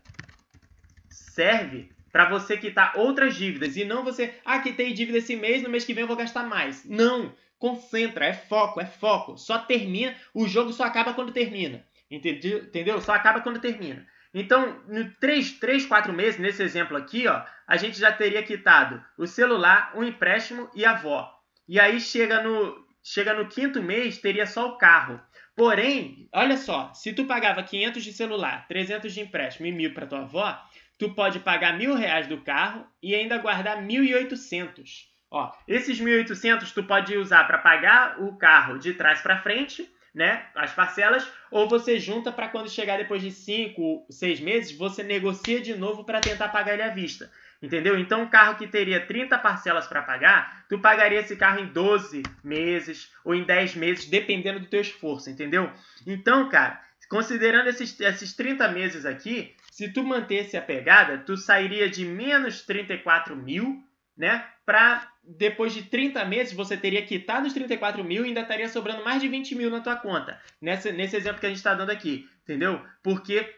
serve para você quitar outras dívidas e não você, ah, quitei dívida esse mês, no mês que vem eu vou gastar mais. Não, concentra, é foco, é foco. Só termina, o jogo só acaba quando termina. Entendeu? Só acaba quando termina. Então, em 3, 3, 4 meses, nesse exemplo aqui, ó, a gente já teria quitado o celular, o empréstimo e a avó. E aí chega no, chega no quinto mês, teria só o carro. Porém, olha só, se tu pagava 500 de celular, 300 de empréstimo e mil para tua avó, tu pode pagar mil reais do carro e ainda guardar 1.800. Ó, esses 1.800 tu pode usar para pagar o carro de trás para frente, né, as parcelas, ou você junta para quando chegar depois de 5, 6 meses, você negocia de novo para tentar pagar ele à vista. Entendeu? Então, um carro que teria 30 parcelas para pagar, tu pagaria esse carro em 12 meses ou em 10 meses, dependendo do teu esforço, entendeu? Então, cara, considerando esses, esses 30 meses aqui, se tu mantesse a pegada, tu sairia de menos 34 mil, né? Para depois de 30 meses, você teria quitado os 34 mil e ainda estaria sobrando mais de 20 mil na tua conta. Nesse, nesse exemplo que a gente está dando aqui, entendeu? Porque,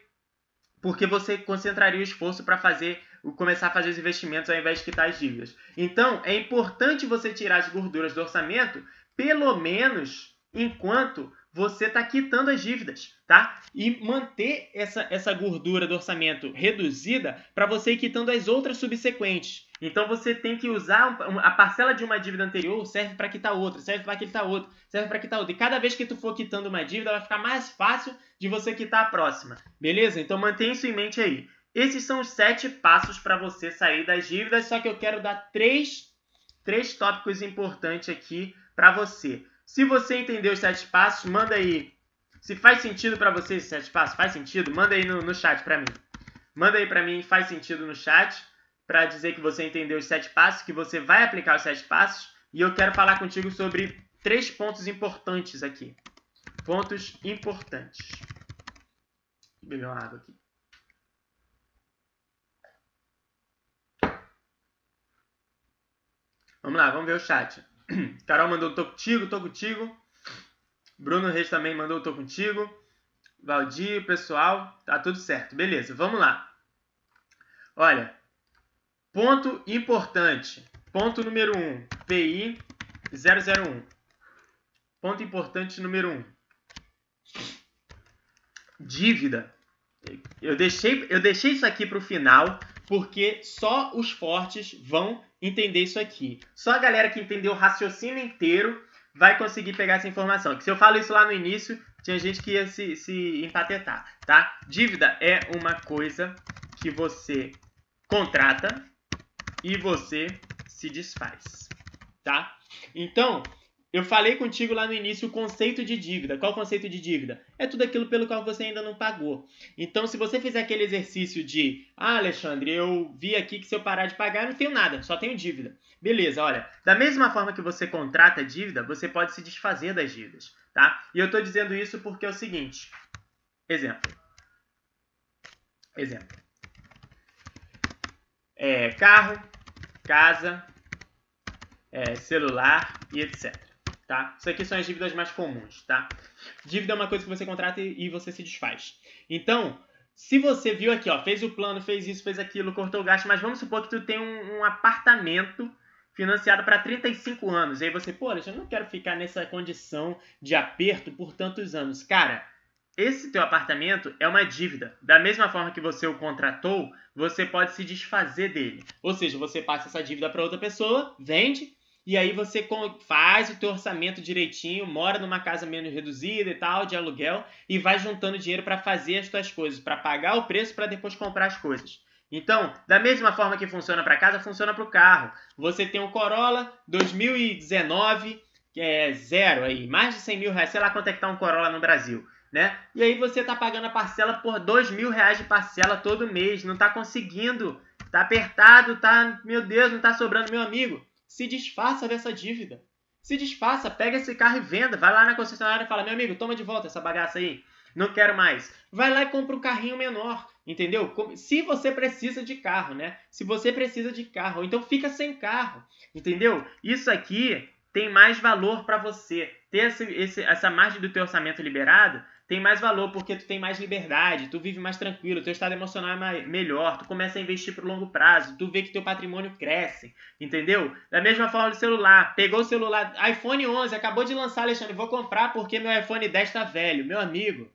porque você concentraria o esforço para fazer começar a fazer os investimentos ao invés de quitar as dívidas. Então, é importante você tirar as gorduras do orçamento, pelo menos enquanto você está quitando as dívidas, tá? E manter essa, essa gordura do orçamento reduzida para você ir quitando as outras subsequentes. Então você tem que usar a parcela de uma dívida anterior serve para quitar outra, serve para quitar outra, serve para quitar outra. E cada vez que tu for quitando uma dívida, vai ficar mais fácil de você quitar a próxima. Beleza? Então mantenha isso em mente aí. Esses são os sete passos para você sair das dívidas, só que eu quero dar três, três tópicos importantes aqui para você. Se você entendeu os sete passos, manda aí. Se faz sentido para você esses sete passos, faz sentido? Manda aí no, no chat para mim. Manda aí para mim, faz sentido no chat, para dizer que você entendeu os sete passos, que você vai aplicar os sete passos. E eu quero falar contigo sobre três pontos importantes aqui. Pontos importantes. Vou uma água aqui. Vamos lá, vamos ver o chat. Carol mandou tô contigo, tô contigo. Bruno Reis também mandou tô contigo. Valdir, pessoal, tá tudo certo. Beleza, vamos lá. Olha, ponto importante. Ponto número 1, um, PI 001. Ponto importante número 1. Um. Dívida. Eu deixei, eu deixei isso aqui para o final porque só os fortes vão entender isso aqui. Só a galera que entendeu o raciocínio inteiro vai conseguir pegar essa informação. Que se eu falo isso lá no início, tinha gente que ia se, se empatetar, tá? Dívida é uma coisa que você contrata e você se desfaz, tá? Então, eu falei contigo lá no início o conceito de dívida. Qual o conceito de dívida? É tudo aquilo pelo qual você ainda não pagou. Então, se você fizer aquele exercício de, ah, Alexandre, eu vi aqui que se eu parar de pagar, eu não tenho nada, só tenho dívida. Beleza, olha, da mesma forma que você contrata dívida, você pode se desfazer das dívidas, tá? E eu estou dizendo isso porque é o seguinte. Exemplo. Exemplo. É, carro, casa, é, celular e etc tá? Isso aqui são as dívidas mais comuns, tá? Dívida é uma coisa que você contrata e você se desfaz. Então, se você viu aqui, ó, fez o plano, fez isso, fez aquilo, cortou o gasto, mas vamos supor que tu tem um, um apartamento financiado para 35 anos. E aí você, pô, eu não quero ficar nessa condição de aperto por tantos anos. Cara, esse teu apartamento é uma dívida. Da mesma forma que você o contratou, você pode se desfazer dele. Ou seja, você passa essa dívida para outra pessoa, vende e aí você faz o teu orçamento direitinho, mora numa casa menos reduzida e tal, de aluguel, e vai juntando dinheiro para fazer as tuas coisas, para pagar o preço para depois comprar as coisas. Então, da mesma forma que funciona para casa, funciona para o carro. Você tem um Corolla 2019, que é zero aí, mais de 100 mil reais, sei lá quanto é que tá um Corolla no Brasil, né? E aí você tá pagando a parcela por 2 mil reais de parcela todo mês, não tá conseguindo, tá apertado, tá, meu Deus, não tá sobrando, meu amigo se desfaça dessa dívida. Se desfaça, pega esse carro e venda. Vai lá na concessionária e fala: meu amigo, toma de volta essa bagaça aí. Não quero mais. Vai lá e compra um carrinho menor. entendeu? Se você precisa de carro, né? Se você precisa de carro, então fica sem carro, entendeu? Isso aqui tem mais valor para você. Ter esse, esse, essa margem do teu orçamento liberado tem mais valor porque tu tem mais liberdade, tu vive mais tranquilo, teu estado emocional é mais, melhor, tu começa a investir pro longo prazo, tu vê que teu patrimônio cresce, entendeu? Da mesma forma do celular, pegou o celular, iPhone 11, acabou de lançar, Alexandre, vou comprar porque meu iPhone 10 tá velho. Meu amigo,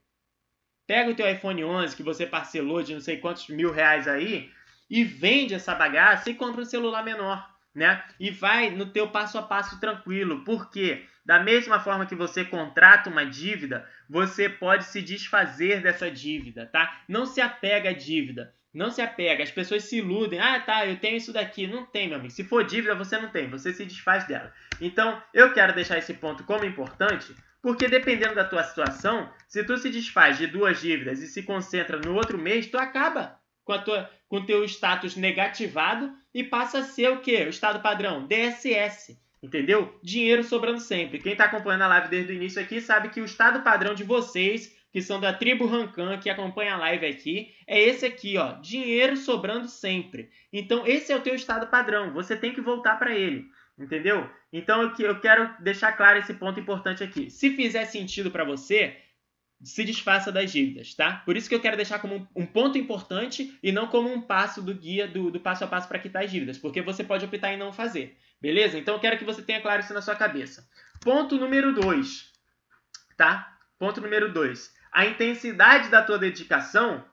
pega o teu iPhone 11 que você parcelou de não sei quantos mil reais aí e vende essa bagaça e compra um celular menor né? E vai no teu passo a passo tranquilo. Porque da mesma forma que você contrata uma dívida, você pode se desfazer dessa dívida, tá? Não se apega à dívida. Não se apega. As pessoas se iludem. Ah, tá, eu tenho isso daqui. Não tem, meu amigo. Se for dívida, você não tem. Você se desfaz dela. Então, eu quero deixar esse ponto como importante, porque dependendo da tua situação, se tu se desfaz de duas dívidas e se concentra no outro mês, tu acaba com a tua com teu status negativado e passa a ser o quê? O estado padrão DSS, entendeu? Dinheiro sobrando sempre. Quem está acompanhando a live desde o início aqui sabe que o estado padrão de vocês, que são da tribo Rancan, que acompanha a live aqui, é esse aqui, ó, dinheiro sobrando sempre. Então esse é o teu estado padrão, você tem que voltar para ele. Entendeu? Então eu quero deixar claro esse ponto importante aqui. Se fizer sentido para você, se desfaça das dívidas, tá? Por isso que eu quero deixar como um ponto importante e não como um passo do guia do, do passo a passo para quitar as dívidas, porque você pode optar em não fazer, beleza? Então eu quero que você tenha claro isso na sua cabeça. Ponto número 2, tá? Ponto número 2. A intensidade da tua dedicação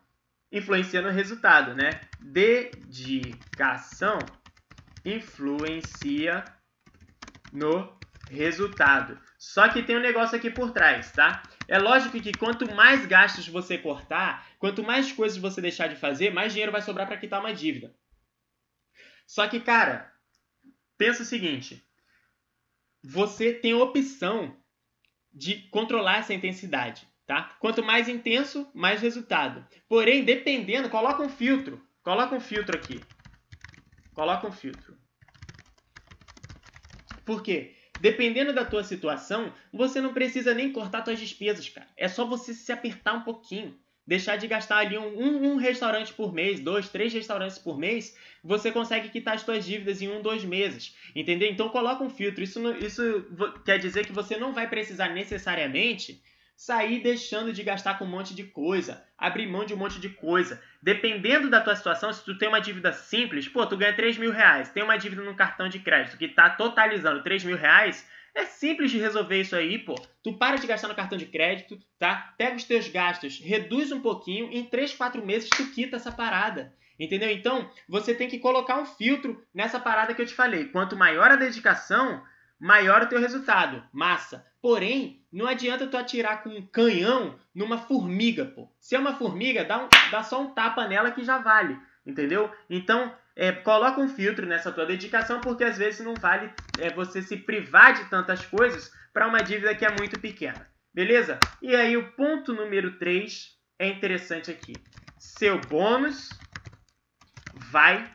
influencia no resultado, né? Dedicação influencia no resultado. Só que tem um negócio aqui por trás, tá? É lógico que quanto mais gastos você cortar, quanto mais coisas você deixar de fazer, mais dinheiro vai sobrar para quitar uma dívida. Só que, cara, pensa o seguinte: você tem opção de controlar essa intensidade, tá? Quanto mais intenso, mais resultado. Porém, dependendo, coloca um filtro. Coloca um filtro aqui. Coloca um filtro. Por quê? Dependendo da tua situação, você não precisa nem cortar suas despesas, cara. É só você se apertar um pouquinho. Deixar de gastar ali um, um, restaurante por mês, dois, três restaurantes por mês, você consegue quitar as suas dívidas em um, dois meses. Entendeu? Então coloca um filtro. Isso, isso quer dizer que você não vai precisar necessariamente sair deixando de gastar com um monte de coisa, abrir mão de um monte de coisa. Dependendo da tua situação, se tu tem uma dívida simples, pô, tu ganha 3 mil reais, tem uma dívida no cartão de crédito que tá totalizando 3 mil reais, é simples de resolver isso aí, pô. Tu para de gastar no cartão de crédito, tá? Pega os teus gastos, reduz um pouquinho, em 3, 4 meses tu quita essa parada. Entendeu? Então, você tem que colocar um filtro nessa parada que eu te falei. Quanto maior a dedicação, maior o teu resultado. Massa. Porém, não adianta tu atirar com um canhão numa formiga, pô. Se é uma formiga, dá, um, dá só um tapa nela que já vale, entendeu? Então, é, coloca um filtro nessa tua dedicação, porque às vezes não vale é, você se privar de tantas coisas para uma dívida que é muito pequena. Beleza? E aí o ponto número 3 é interessante aqui. Seu bônus vai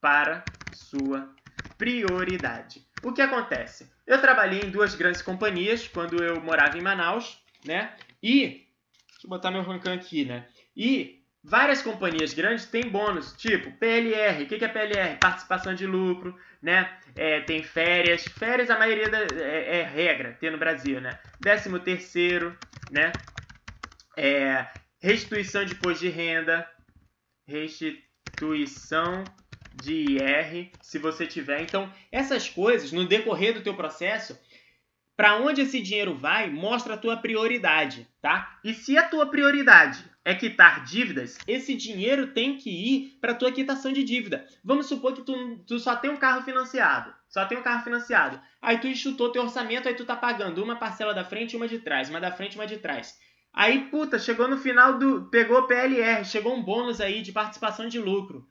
para sua prioridade. O que acontece? Eu trabalhei em duas grandes companhias quando eu morava em Manaus, né? E deixa eu botar meu ranking aqui, né? E várias companhias grandes têm bônus, tipo PLR. O que é PLR? Participação de lucro, né? É, tem férias. Férias a maioria da, é, é, regra ter no Brasil, né? Décimo terceiro, né? É, restituição de imposto de renda. Restituição de IR, se você tiver. Então, essas coisas, no decorrer do teu processo, para onde esse dinheiro vai, mostra a tua prioridade, tá? E se a tua prioridade é quitar dívidas, esse dinheiro tem que ir para tua quitação de dívida. Vamos supor que tu, tu só tem um carro financiado, só tem um carro financiado. Aí tu enxutou teu orçamento, aí tu tá pagando uma parcela da frente uma de trás, uma da frente uma de trás. Aí, puta, chegou no final do. Pegou PLR, chegou um bônus aí de participação de lucro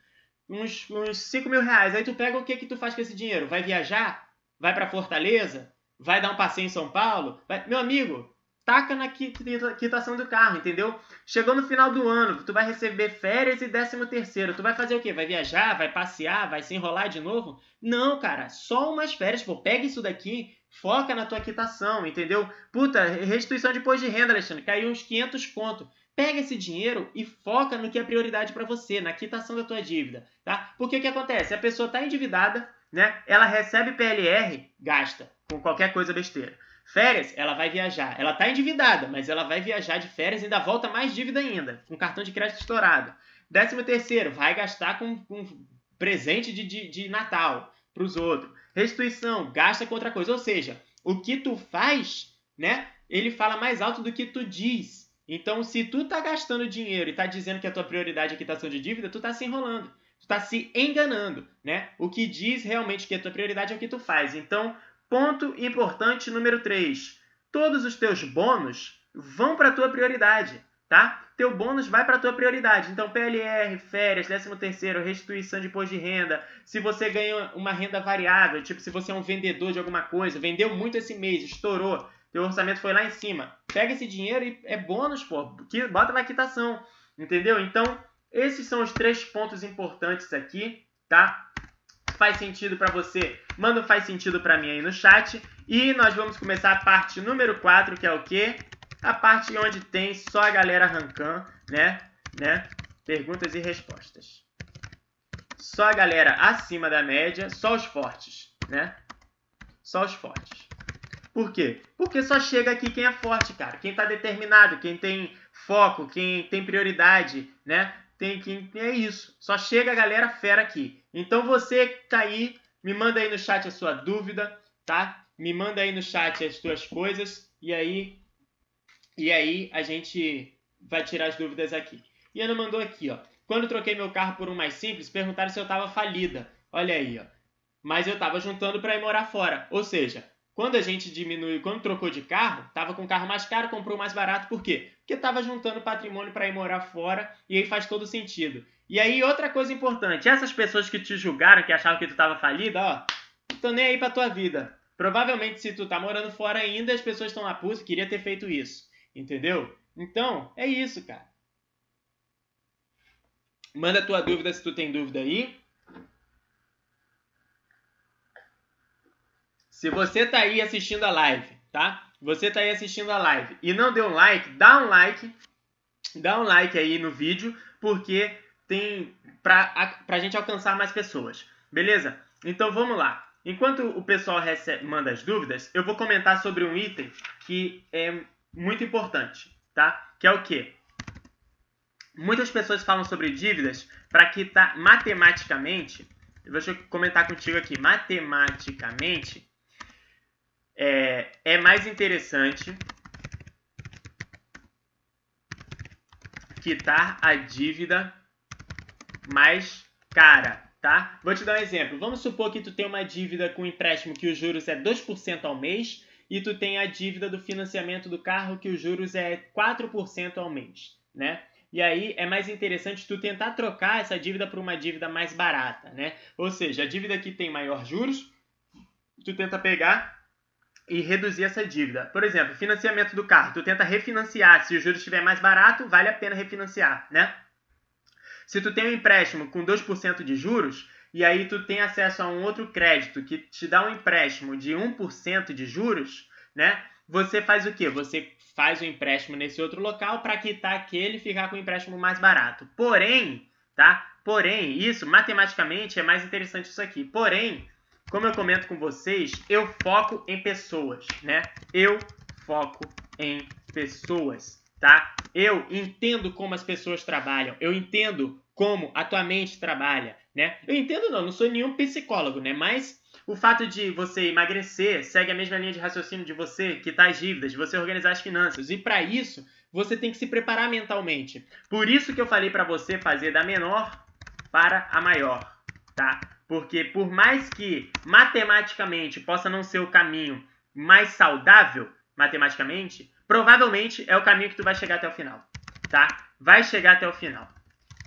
uns, uns 5 mil reais. Aí tu pega o que que tu faz com esse dinheiro? Vai viajar? Vai para Fortaleza? Vai dar um passeio em São Paulo? Vai... Meu amigo, taca na quitação do carro, entendeu? Chegou no final do ano, tu vai receber férias e décimo terceiro. Tu vai fazer o quê? Vai viajar? Vai passear? Vai se enrolar de novo? Não, cara, só umas férias. Pô, pega isso daqui, foca na tua quitação, entendeu? Puta, restituição de imposto de renda, Alexandre, caiu uns 500 conto. Pega esse dinheiro e foca no que é prioridade para você, na quitação da tua dívida, tá? Porque o que acontece? A pessoa está endividada, né? Ela recebe PLR, gasta com qualquer coisa besteira. Férias, ela vai viajar. Ela está endividada, mas ela vai viajar de férias e ainda volta mais dívida ainda, com cartão de crédito estourado. Décimo terceiro, vai gastar com, com presente de, de, de Natal para os outros. Restituição, gasta com outra coisa. Ou seja, o que tu faz, né? Ele fala mais alto do que tu diz. Então, se tu tá gastando dinheiro e tá dizendo que a tua prioridade é quitação de dívida, tu tá se enrolando. Tu tá se enganando, né? O que diz realmente que a tua prioridade é o que tu faz. Então, ponto importante número 3. Todos os teus bônus vão para tua prioridade, tá? Teu bônus vai para tua prioridade. Então, PLR, férias, 13 terceiro, restituição de imposto de renda. Se você ganha uma renda variável, tipo se você é um vendedor de alguma coisa, vendeu muito esse mês, estourou, teu orçamento foi lá em cima. Pega esse dinheiro e é bônus, pô. Bota na quitação. Entendeu? Então, esses são os três pontos importantes aqui, tá? Faz sentido para você? Manda faz sentido para mim aí no chat. E nós vamos começar a parte número 4, que é o quê? A parte onde tem só a galera arrancando, né? né? Perguntas e respostas. Só a galera acima da média, só os fortes, né? Só os fortes. Por quê? Porque só chega aqui quem é forte, cara. Quem está determinado, quem tem foco, quem tem prioridade, né? Tem quem é isso. Só chega a galera fera aqui. Então você que tá aí, me manda aí no chat a sua dúvida, tá? Me manda aí no chat as suas coisas e aí e aí a gente vai tirar as dúvidas aqui. E Ana mandou aqui, ó. Quando troquei meu carro por um mais simples, perguntaram se eu estava falida. Olha aí, ó. Mas eu estava juntando para ir morar fora. Ou seja, quando a gente diminuiu, quando trocou de carro, estava com carro mais caro, comprou mais barato. Por quê? Porque estava juntando patrimônio para ir morar fora e aí faz todo sentido. E aí, outra coisa importante: essas pessoas que te julgaram, que achavam que tu estava falida, ó, estão nem aí para tua vida. Provavelmente, se tu tá morando fora ainda, as pessoas estão na puta, queria ter feito isso. Entendeu? Então, é isso, cara. Manda tua dúvida se tu tem dúvida aí. Se você tá aí assistindo a live, tá? Você tá aí assistindo a live e não deu um like, dá um like, dá um like aí no vídeo, porque tem pra, pra gente alcançar mais pessoas. Beleza? Então vamos lá. Enquanto o pessoal recebe, manda as dúvidas, eu vou comentar sobre um item que é muito importante, tá? Que é o quê? Muitas pessoas falam sobre dívidas para quitar matematicamente. Deixa eu comentar contigo aqui. Matematicamente, é, é mais interessante quitar a dívida mais cara, tá? Vou te dar um exemplo. Vamos supor que tu tem uma dívida com empréstimo que os juros é 2% ao mês e tu tem a dívida do financiamento do carro que os juros é 4% ao mês, né? E aí é mais interessante tu tentar trocar essa dívida por uma dívida mais barata, né? Ou seja, a dívida que tem maior juros, tu tenta pegar e reduzir essa dívida. Por exemplo, financiamento do carro, tu tenta refinanciar, se o juros estiver mais barato, vale a pena refinanciar, né? Se tu tem um empréstimo com 2% de juros, e aí tu tem acesso a um outro crédito que te dá um empréstimo de 1% de juros, né? Você faz o quê? Você faz o empréstimo nesse outro local para quitar aquele e ficar com o empréstimo mais barato. Porém, tá? Porém, isso matematicamente é mais interessante isso aqui. Porém, como eu comento com vocês, eu foco em pessoas, né? Eu foco em pessoas, tá? Eu entendo como as pessoas trabalham, eu entendo como a tua mente trabalha, né? Eu entendo não, não sou nenhum psicólogo, né? Mas o fato de você emagrecer segue a mesma linha de raciocínio de você quitar as dívidas, de você organizar as finanças. E para isso, você tem que se preparar mentalmente. Por isso que eu falei para você fazer da menor para a maior, tá? Porque por mais que matematicamente possa não ser o caminho mais saudável, matematicamente, provavelmente é o caminho que tu vai chegar até o final, tá? Vai chegar até o final.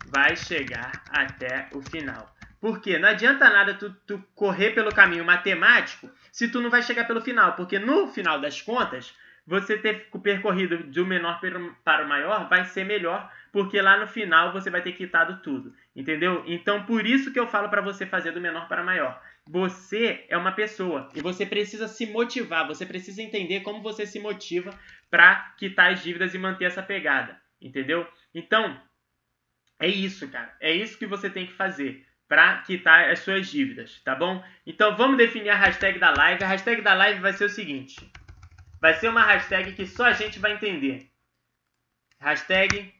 Vai chegar até o final. Porque não adianta nada tu, tu correr pelo caminho matemático se tu não vai chegar pelo final. Porque no final das contas, você ter percorrido do menor para o maior vai ser melhor, porque lá no final você vai ter quitado tudo, entendeu? Então por isso que eu falo para você fazer do menor para maior. Você é uma pessoa e você precisa se motivar, você precisa entender como você se motiva para quitar as dívidas e manter essa pegada. Entendeu? Então, é isso, cara. É isso que você tem que fazer para quitar as suas dívidas, tá bom? Então vamos definir a hashtag da live. A hashtag da live vai ser o seguinte: vai ser uma hashtag que só a gente vai entender. Hashtag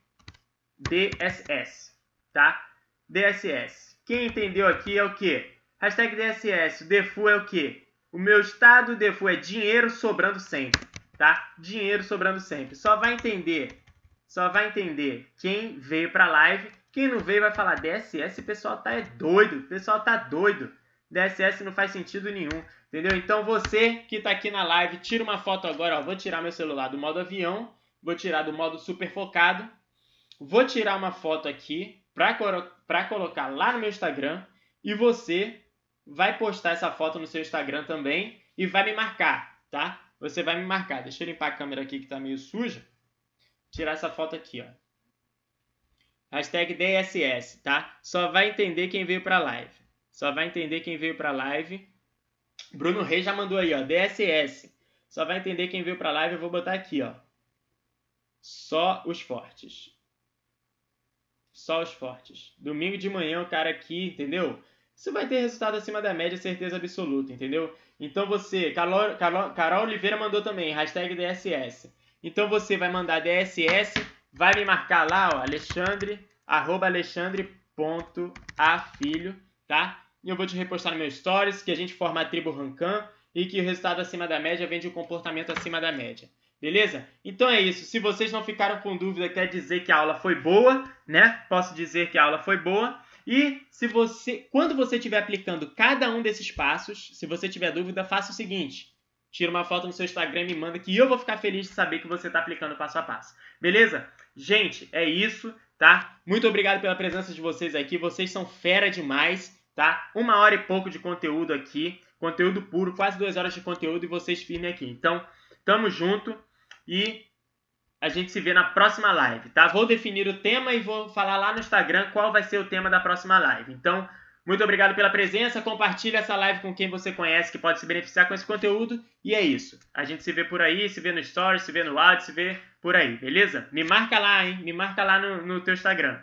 DSS, tá? DSS. Quem entendeu aqui é o que? Hashtag DSS. O DEFU é o que? O meu estado DEFU é dinheiro sobrando sempre, tá? Dinheiro sobrando sempre. Só vai entender, só vai entender quem veio pra live. Quem não veio vai falar DSS, o pessoal tá é doido, o pessoal tá doido. DSS não faz sentido nenhum, entendeu? Então você que tá aqui na live, tira uma foto agora, ó. Vou tirar meu celular do modo avião, vou tirar do modo super focado. Vou tirar uma foto aqui para colocar lá no meu Instagram e você vai postar essa foto no seu Instagram também e vai me marcar, tá? Você vai me marcar. Deixa eu limpar a câmera aqui que tá meio suja. Tirar essa foto aqui, ó. Hashtag DSS, tá? Só vai entender quem veio pra live. Só vai entender quem veio pra live. Bruno Reis já mandou aí, ó. DSS. Só vai entender quem veio pra live. Eu vou botar aqui, ó. Só os fortes. Só os fortes. Domingo de manhã o cara aqui, entendeu? Você vai ter resultado acima da média, certeza absoluta, entendeu? Então você, Carol, Carol, Carol Oliveira mandou também, hashtag DSS. Então você vai mandar DSS, vai me marcar lá, ó, Alexandre, arroba alexandre.afilho, tá? E eu vou te repostar no meu stories, que a gente forma a tribo Rancan e que o resultado acima da média vem de um comportamento acima da média. Beleza? Então é isso. Se vocês não ficaram com dúvida, quer dizer que a aula foi boa, né? Posso dizer que a aula foi boa. E se você, quando você estiver aplicando cada um desses passos, se você tiver dúvida, faça o seguinte: tira uma foto no seu Instagram e me manda que eu vou ficar feliz de saber que você está aplicando passo a passo. Beleza? Gente, é isso, tá? Muito obrigado pela presença de vocês aqui. Vocês são fera demais, tá? Uma hora e pouco de conteúdo aqui, conteúdo puro, quase duas horas de conteúdo e vocês firmem aqui. Então, tamo junto e a gente se vê na próxima live, tá? Vou definir o tema e vou falar lá no Instagram qual vai ser o tema da próxima live. Então, muito obrigado pela presença. Compartilhe essa live com quem você conhece que pode se beneficiar com esse conteúdo. E é isso. A gente se vê por aí, se vê no Stories, se vê no áudio, se vê por aí, beleza? Me marca lá, hein? Me marca lá no, no teu Instagram.